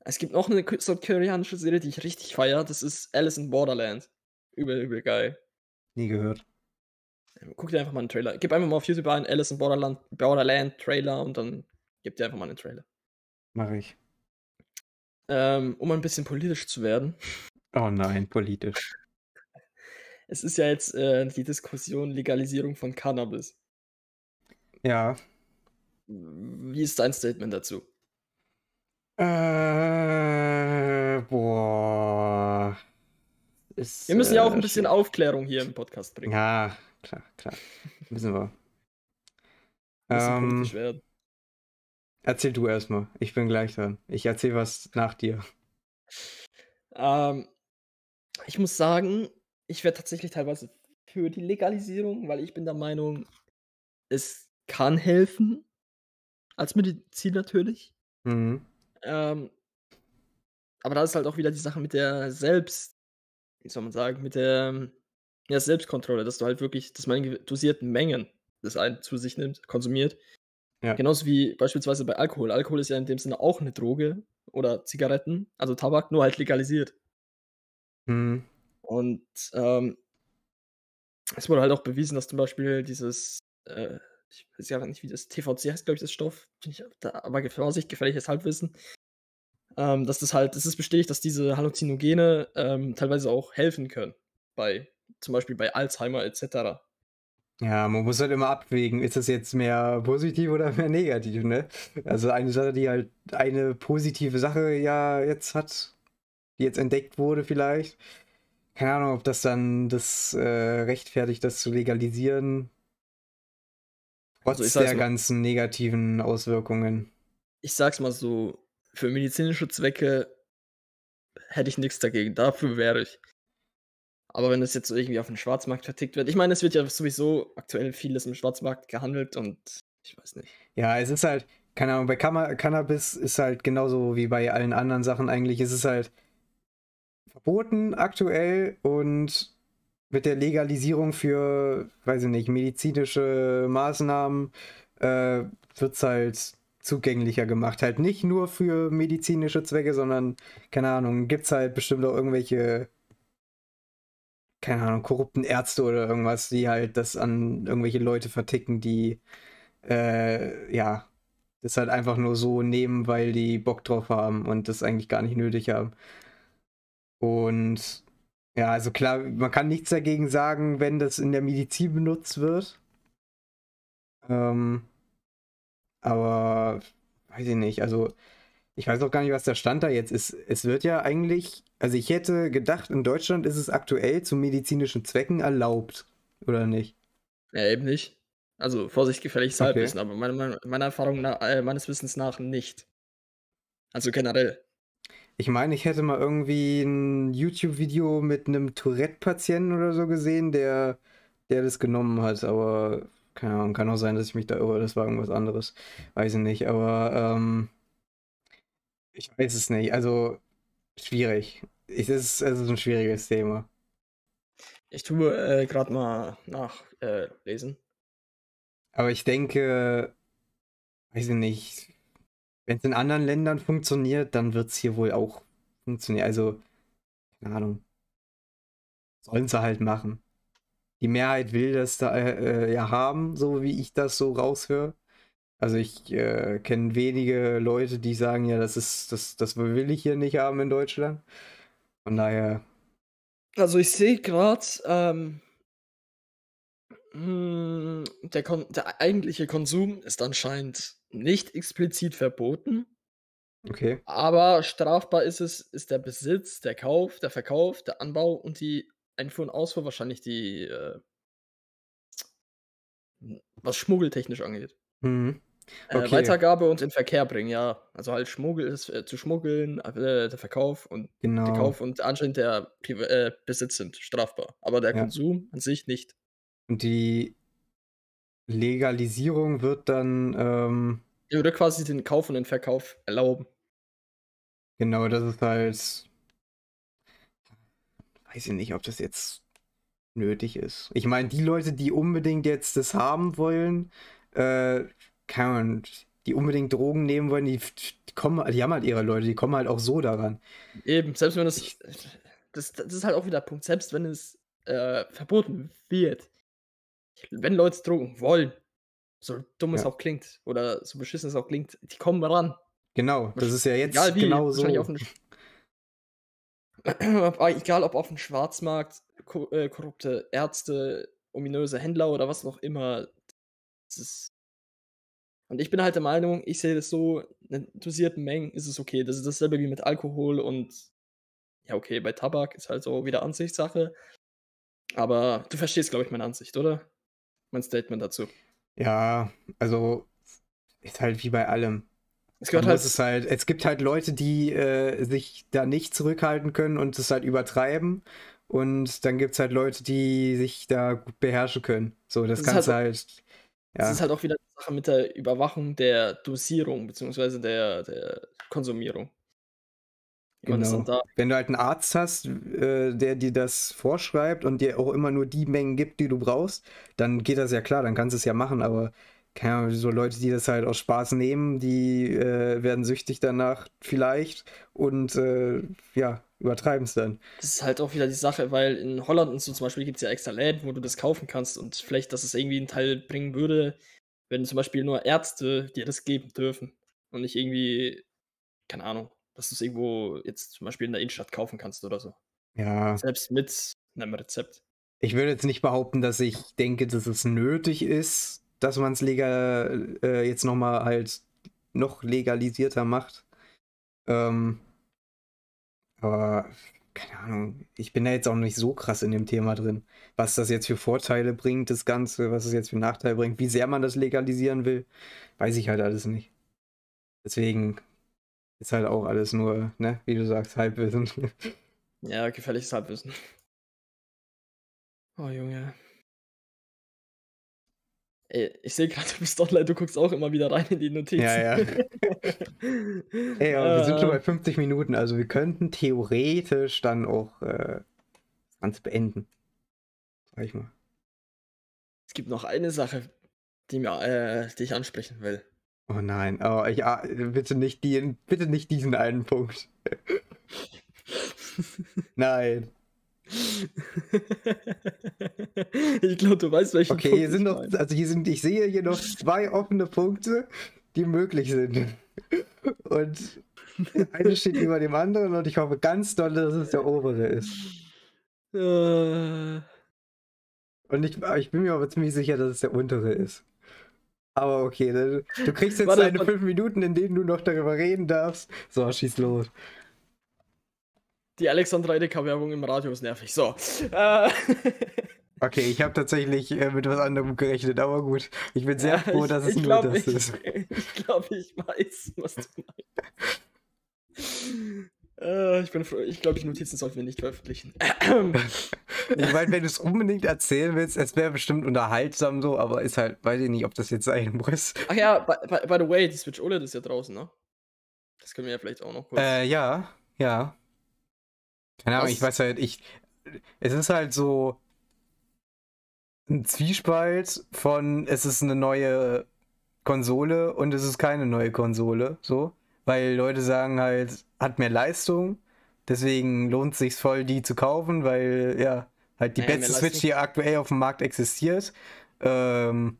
Es gibt noch eine südkoreanische Serie, die ich richtig feiere. Das ist Alice in Borderland. Übel, übel geil. Nie gehört. Guck dir einfach mal einen Trailer. Gib einfach mal auf YouTube ein Alice in Borderland, Borderland Trailer und dann gib dir einfach mal einen Trailer. Mach ich. Ähm, um ein bisschen politisch zu werden. Oh nein, politisch. Es ist ja jetzt äh, die Diskussion Legalisierung von Cannabis. Ja. Wie ist dein Statement dazu? Äh, boah. Ist, Wir müssen ja auch ein äh, bisschen Aufklärung hier im Podcast bringen. Ja, klar, klar. Wissen wir. ähm, werden. Erzähl du erstmal. Ich bin gleich dran. Ich erzähl was nach dir. Ähm, Ich muss sagen, ich wäre tatsächlich teilweise für die Legalisierung, weil ich bin der Meinung, es kann helfen. Als Medizin natürlich. Mhm. Ähm, aber da ist halt auch wieder die Sache mit der Selbst, wie soll man sagen, mit der ja, Selbstkontrolle, dass du halt wirklich, dass man in dosierten Mengen das einen zu sich nimmt, konsumiert. Ja. Genauso wie beispielsweise bei Alkohol. Alkohol ist ja in dem Sinne auch eine Droge oder Zigaretten, also Tabak, nur halt legalisiert. Mhm. Und ähm, es wurde halt auch bewiesen, dass zum Beispiel dieses, äh, ich weiß ja nicht, wie das TVC heißt, glaube ich, das Stoff, ich, da, aber Vorsicht, gefährliches Halbwissen, ähm, dass das halt, es ist bestätigt, dass diese Halluzinogene ähm, teilweise auch helfen können, bei, zum Beispiel bei Alzheimer etc. Ja, man muss halt immer abwägen, ist das jetzt mehr positiv oder mehr negativ, ne? Also eine Sache, die halt eine positive Sache ja jetzt hat, die jetzt entdeckt wurde vielleicht, keine Ahnung, ob das dann das äh, rechtfertigt, das zu legalisieren. Trotz also der mal, ganzen negativen Auswirkungen. Ich sag's mal so, für medizinische Zwecke hätte ich nichts dagegen. Dafür wäre ich. Aber wenn es jetzt irgendwie auf dem Schwarzmarkt vertickt wird, ich meine, es wird ja sowieso aktuell vieles im Schwarzmarkt gehandelt und ich weiß nicht. Ja, es ist halt, keine Ahnung, bei Cannabis ist halt genauso wie bei allen anderen Sachen eigentlich, es ist halt verboten aktuell und mit der Legalisierung für, weiß ich nicht, medizinische Maßnahmen äh, wird es halt zugänglicher gemacht. Halt nicht nur für medizinische Zwecke, sondern, keine Ahnung, gibt es halt bestimmt auch irgendwelche, keine Ahnung, korrupten Ärzte oder irgendwas, die halt das an irgendwelche Leute verticken, die, äh, ja, das halt einfach nur so nehmen, weil die Bock drauf haben und das eigentlich gar nicht nötig haben. Und ja, also klar, man kann nichts dagegen sagen, wenn das in der Medizin benutzt wird. Ähm, aber weiß ich nicht, also ich weiß auch gar nicht, was der Stand da jetzt ist. Es wird ja eigentlich, also ich hätte gedacht, in Deutschland ist es aktuell zu medizinischen Zwecken erlaubt, oder nicht? Ja, eben nicht. Also Vorsicht, gefährliches okay. Halbwissen, aber meine, meiner Erfahrung nach, äh, meines Wissens nach nicht. Also generell. Ich meine, ich hätte mal irgendwie ein YouTube-Video mit einem Tourette-Patienten oder so gesehen, der, der das genommen hat, aber keine Ahnung, kann auch sein, dass ich mich da irre, das war irgendwas anderes. Weiß ich nicht, aber ähm, ich weiß es nicht. Also schwierig. Es ist, es ist ein schwieriges Thema. Ich tue äh, gerade mal nachlesen. Äh, aber ich denke, weiß ich nicht, wenn es in anderen Ländern funktioniert, dann wird es hier wohl auch funktionieren. Also, keine Ahnung. Sollen sie halt machen. Die Mehrheit will das da äh, ja haben, so wie ich das so raushöre. Also ich äh, kenne wenige Leute, die sagen, ja, das ist, das, das will ich hier nicht haben in Deutschland. Von daher. Also ich sehe gerade, ähm, hm, der, der eigentliche Konsum ist anscheinend nicht explizit verboten. Okay. Aber strafbar ist es, ist der Besitz, der Kauf, der Verkauf, der Anbau und die Einfuhr und Ausfuhr, wahrscheinlich die, äh, was schmuggeltechnisch angeht. Mhm. Äh, okay. Äh, Weitergabe und in Verkehr bringen, ja. Also halt Schmuggel ist äh, zu schmuggeln, äh, der Verkauf und genau. der Kauf und anscheinend der äh, Besitz sind strafbar. Aber der ja. Konsum an sich nicht. Und die Legalisierung wird dann. Ähm, ja, würde quasi den Kauf und den Verkauf erlauben. Genau, das ist halt. Weiß ich nicht, ob das jetzt nötig ist. Ich meine, die Leute, die unbedingt jetzt das haben wollen, äh, kann die unbedingt Drogen nehmen wollen, die, kommen, die haben halt ihre Leute, die kommen halt auch so daran. Eben, selbst wenn es. Das, das ist halt auch wieder der Punkt, selbst wenn es äh, verboten wird, wenn Leute Drogen wollen, so dumm es ja. auch klingt oder so beschissen es auch klingt, die kommen ran. Genau, das ist ja jetzt egal wie, genau so. egal ob auf dem Schwarzmarkt, äh, korrupte Ärzte, ominöse Händler oder was noch immer. und ich bin halt der Meinung, ich sehe das so, in dosierten Mengen ist es okay. Das ist dasselbe wie mit Alkohol und ja, okay, bei Tabak ist halt so wieder Ansichtssache. Aber du verstehst, glaube ich, meine Ansicht, oder? Mein Statement dazu. Ja, also ist halt wie bei allem. Es, gehört halt es, halt, es gibt halt Leute, die äh, sich da nicht zurückhalten können und es halt übertreiben. Und dann gibt es halt Leute, die sich da gut beherrschen können. So, das, das kannst halt. halt ja. Das ist halt auch wieder die Sache mit der Überwachung der Dosierung, beziehungsweise der, der Konsumierung. Genau. Wenn du halt einen Arzt hast, äh, der dir das vorschreibt und dir auch immer nur die Mengen gibt, die du brauchst, dann geht das ja klar, dann kannst du es ja machen, aber keine Ahnung, so Leute, die das halt aus Spaß nehmen, die äh, werden süchtig danach vielleicht und äh, ja, übertreiben es dann. Das ist halt auch wieder die Sache, weil in Holland und so zum Beispiel gibt es ja extra Läden, wo du das kaufen kannst und vielleicht, dass es irgendwie einen Teil bringen würde, wenn zum Beispiel nur Ärzte dir das geben dürfen und nicht irgendwie, keine Ahnung, dass du es irgendwo jetzt zum Beispiel in der Innenstadt kaufen kannst oder so. Ja. Selbst mit einem Rezept. Ich würde jetzt nicht behaupten, dass ich denke, dass es nötig ist, dass man es legal äh, jetzt nochmal halt noch legalisierter macht. Ähm, aber keine Ahnung, ich bin da jetzt auch nicht so krass in dem Thema drin. Was das jetzt für Vorteile bringt, das Ganze, was es jetzt für Nachteile bringt, wie sehr man das legalisieren will, weiß ich halt alles nicht. Deswegen ist halt auch alles nur, ne, wie du sagst, Halbwissen. Ja, gefährliches Halbwissen. Oh Junge. Ey, ich sehe gerade, du bist online, du guckst auch immer wieder rein in die Notizen. Ja, ja. Ey, aber wir sind schon bei 50 Minuten, also wir könnten theoretisch dann auch äh, das Ganze beenden. Sag ich mal. Es gibt noch eine Sache, die, mir, äh, die ich ansprechen will. Oh nein, oh, ich, ah, bitte, nicht die, bitte nicht diesen einen Punkt. nein. ich glaube, du weißt, welchen Okay, Punkt hier sind noch, also hier sind, ich sehe hier noch zwei offene Punkte, die möglich sind. Und eine steht über dem anderen und ich hoffe ganz doll, dass es der obere ist. Äh. Und ich, ich bin mir aber ziemlich sicher, dass es der untere ist. Aber okay, du kriegst jetzt deine fünf Minuten, in denen du noch darüber reden darfst. So, schieß los. Die Alexandra Edeka-Werbung im Radio ist nervig. So. Äh. Okay, ich habe tatsächlich äh, mit was anderem gerechnet, aber gut. Ich bin sehr ja, froh, dass es nur glaub, das ich, ist. Ich glaube, ich weiß, was du meinst. Äh, ich bin froh. Ich glaube, die Notizen sollten wir nicht veröffentlichen. ich meine, wenn du es unbedingt erzählen willst, es wäre bestimmt unterhaltsam so, aber ist halt, weiß ich nicht, ob das jetzt sein muss. Ach ja, by, by, by the way, die Switch OLED ist ja draußen, ne? Das können wir ja vielleicht auch noch kurz. Äh, ja, ja. Keine Ahnung, ich weiß halt, ich. Es ist halt so ein Zwiespalt von, es ist eine neue Konsole und es ist keine neue Konsole, so. Weil Leute sagen halt, hat mehr Leistung, deswegen lohnt es sich voll, die zu kaufen, weil, ja, halt die naja, beste Switch, die aktuell auf dem Markt existiert. Ähm,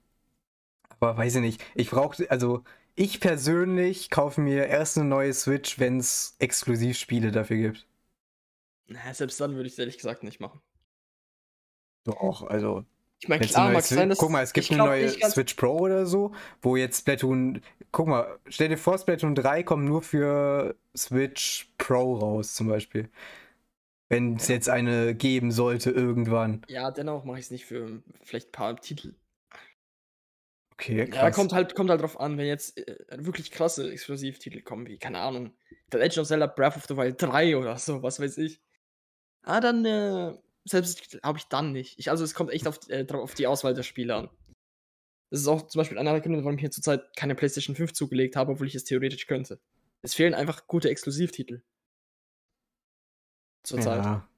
aber weiß ich nicht. Ich brauche, also ich persönlich kaufe mir erst eine neue Switch, wenn es Exklusivspiele dafür gibt. Na, selbst dann würde ich es ehrlich gesagt nicht machen. Doch, also. Ich meine, klar, mag sein, dass. Guck mal, es gibt eine neue Switch Pro oder so, wo jetzt Splatoon. Guck mal, stell dir vor, Splatoon 3 kommt nur für Switch Pro raus, zum Beispiel. Wenn es jetzt eine geben sollte, irgendwann. Ja, dennoch mache ich es nicht für vielleicht ein paar Titel. Okay, krass. Ja, kommt halt, kommt halt drauf an, wenn jetzt äh, wirklich krasse Exklusivtitel kommen, wie, keine Ahnung, The Legend of Zelda Breath of the Wild 3 oder so, was weiß ich. Ah, dann, äh, selbst glaube ich dann nicht. Ich, also es kommt echt auf, äh, auf die Auswahl der Spiele an. Das ist auch zum Beispiel einer der Gründe, warum ich mir zurzeit keine PlayStation 5 zugelegt habe, obwohl ich es theoretisch könnte. Es fehlen einfach gute Exklusivtitel. Zurzeit. Ja.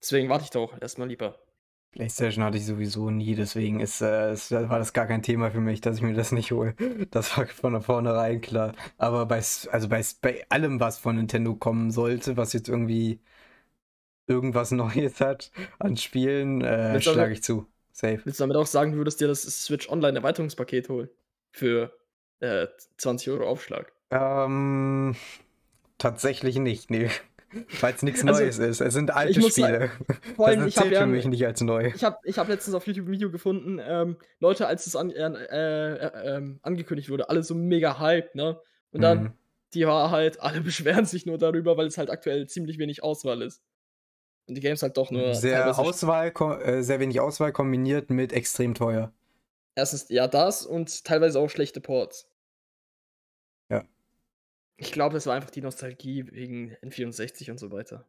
Deswegen warte ich doch erstmal lieber. PlayStation hatte ich sowieso nie, deswegen ist, äh, ist, war das gar kein Thema für mich, dass ich mir das nicht hole. Das war von vornherein klar. Aber bei, also bei, bei allem, was von Nintendo kommen sollte, was jetzt irgendwie irgendwas Neues hat an Spielen, äh, schlage ich zu. Safe. Willst du damit auch sagen, du würdest dir das Switch Online Erweiterungspaket holen? Für äh, 20 Euro Aufschlag? Ähm, tatsächlich nicht, nee. Weil es nichts also, Neues ist. Es sind alte Spiele. allem, das zählt ja, für mich nicht als neu. Ich habe ich hab letztens auf YouTube ein Video gefunden, ähm, Leute, als es an, äh, äh, äh, angekündigt wurde, alle so mega hyped, ne? Und dann, mhm. die Wahrheit, alle beschweren sich nur darüber, weil es halt aktuell ziemlich wenig Auswahl ist. Und die Games halt doch nur. Sehr, Auswahl, äh, sehr wenig Auswahl kombiniert mit extrem teuer. Erstens, ja, das und teilweise auch schlechte Ports. Ja. Ich glaube, es war einfach die Nostalgie wegen N64 und so weiter.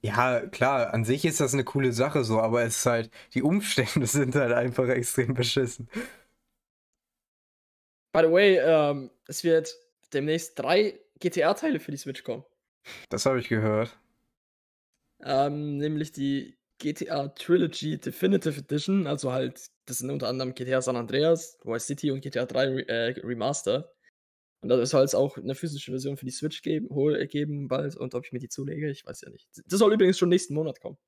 Ja, klar, an sich ist das eine coole Sache so, aber es ist halt, die Umstände sind halt einfach extrem beschissen. By the way, ähm, es wird demnächst drei GTA-Teile für die Switch kommen. Das habe ich gehört. Ähm, nämlich die GTA Trilogy Definitive Edition, also halt, das sind unter anderem GTA San Andreas, Vice City und GTA 3 äh, Remaster. Und da soll es auch eine physische Version für die Switch geben, geben bald. Und ob ich mir die zulege, ich weiß ja nicht. Das soll übrigens schon nächsten Monat kommen.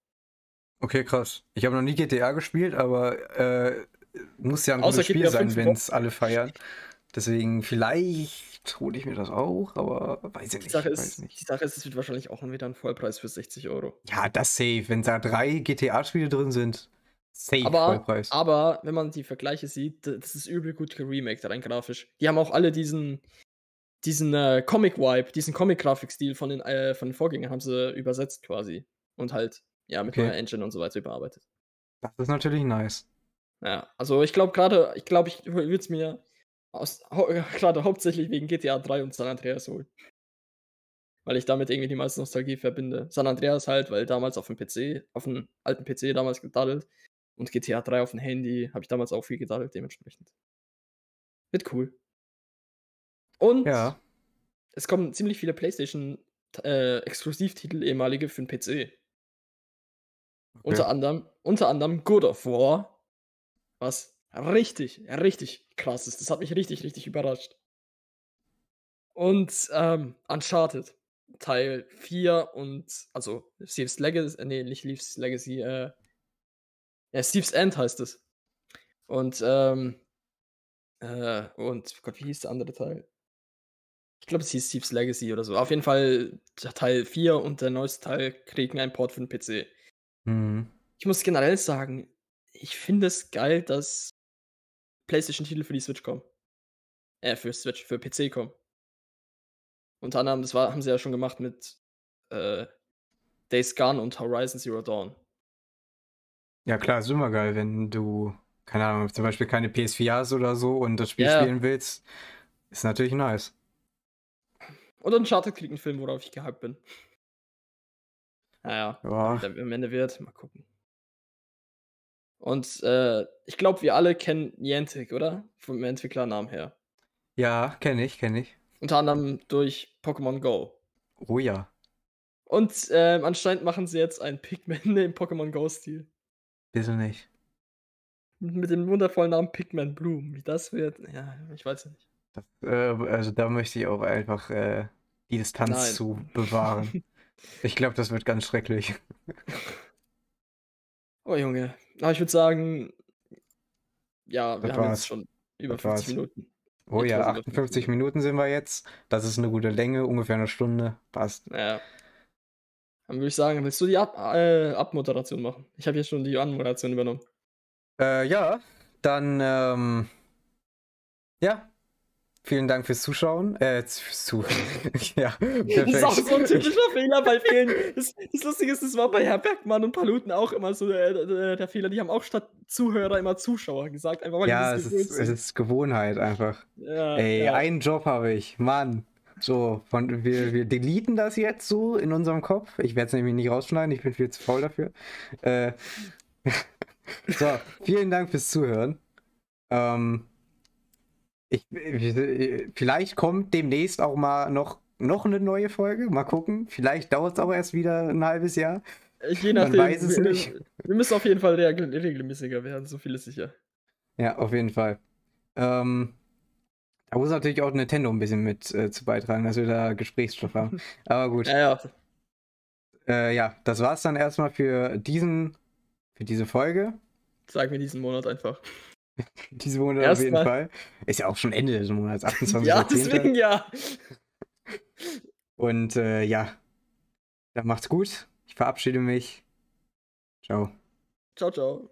Okay, krass. Ich habe noch nie GTA gespielt, aber äh, muss ja ein Außer gutes Spiel sein, wenn es alle feiern. Deswegen vielleicht hole ich mir das auch, aber weiß ich nicht. Sache ist, nicht. Die Sache ist, es wird wahrscheinlich auch wieder ein Vollpreis für 60 Euro. Ja, das safe. Wenn da drei GTA-Spiele drin sind, safe aber, Vollpreis. Aber wenn man die Vergleiche sieht, das ist übel gut geremaked, rein grafisch. Die haben auch alle diesen, diesen äh, Comic-Vibe, diesen Comic-Grafikstil von, den, äh, von den Vorgängern haben sie übersetzt quasi. Und halt, ja, mit okay. neuer Engine und so weiter überarbeitet. Das ist natürlich nice. Ja, also ich glaube gerade, ich glaube, ich würde es mir aus, gerade hauptsächlich wegen GTA 3 und San Andreas holen. Weil ich damit irgendwie die meiste Nostalgie verbinde. San Andreas halt, weil damals auf dem PC, auf dem alten PC damals gedaddelt. Und GTA 3 auf dem Handy habe ich damals auch viel gedaddelt, dementsprechend. Wird cool. Und ja. es kommen ziemlich viele PlayStation äh, Exklusivtitel ehemalige für den PC. Okay. Unter anderem, unter anderem God of War, was richtig, richtig krass ist. Das hat mich richtig, richtig überrascht. Und ähm, Uncharted, Teil 4 und, also Steve's Legacy, äh, nee, nicht Steve's Legacy, äh, ja, Steve's End heißt es. Und, ähm, äh, und, Gott, wie hieß der andere Teil? Ich glaube, es hieß Steve's Legacy oder so. Auf jeden Fall Teil 4 und der neueste Teil kriegen einen Port für den PC. Mhm. Ich muss generell sagen, ich finde es geil, dass PlayStation-Titel für die Switch kommen. Äh, für Switch, für PC kommen. Unter anderem, das war, haben sie ja schon gemacht mit äh, Days Gone und Horizon Zero Dawn. Ja, klar, ist immer geil, wenn du, keine Ahnung, zum Beispiel keine PS4 hast oder so und das Spiel yeah. spielen willst. Ist natürlich nice. Und Uncharted kriegt einen Film, worauf ich gehypt bin. Naja, ja. der am Ende wird, mal gucken. Und äh, ich glaube, wir alle kennen Niantic, oder? Vom Entwicklernamen her. Ja, kenne ich, kenne ich. Unter anderem durch Pokémon Go. Oh ja. Und äh, anscheinend machen sie jetzt ein Pikmin im Pokémon Go-Stil. Wieso nicht? Mit dem wundervollen Namen Pikmin Bloom. Wie das wird, ja, ich weiß ja nicht. Das, äh, also da möchte ich auch einfach äh, die Distanz Nein. zu bewahren. ich glaube, das wird ganz schrecklich. oh Junge, aber ich würde sagen, ja, wir das haben war's. jetzt schon über das 50 war's. Minuten. Oh ja, 58 Minuten sind wir jetzt. Das ist eine gute Länge, ungefähr eine Stunde. Passt. Ja. Dann würde ich sagen, willst du die Ab äh, Abmoderation machen? Ich habe hier schon die Anmoderation übernommen. Äh, ja, dann, ähm, ja, Vielen Dank fürs Zuschauen. Äh, fürs Zuschauen. ja, perfekt. Das ist auch so ein typischer Fehler bei vielen. Das, das, Lustige ist, das war bei Herr Bergmann und Paluten auch immer so der, äh, der, der, Fehler. Die haben auch statt Zuhörer immer Zuschauer gesagt. Einfach, weil ja, es ist, es ist, Gewohnheit einfach. Ja, Ey, ja. einen Job habe ich. Mann. So, von, wir, wir deleten das jetzt so in unserem Kopf. Ich werde es nämlich nicht rausschneiden, ich bin viel zu faul dafür. Äh, so, vielen Dank fürs Zuhören. Ähm, ich, vielleicht kommt demnächst auch mal noch, noch eine neue Folge. Mal gucken. Vielleicht dauert es auch erst wieder ein halbes Jahr. Je nachdem. Man weiß es wir, nicht. Wir müssen auf jeden Fall regelmäßiger werden, so viel ist sicher. Ja, auf jeden Fall. Ähm, da muss natürlich auch Nintendo ein bisschen mit äh, zu beitragen, dass wir da Gesprächsstoff haben. Aber gut. Ja, ja. Äh, ja, das war's dann erstmal für diesen, für diese Folge. Sag mir diesen Monat einfach. Diese Monat Erst auf jeden mal. Fall. Ist ja auch schon Ende des Monats, 28. ja, deswegen ja. Und äh, ja, dann macht's gut. Ich verabschiede mich. Ciao. Ciao, ciao.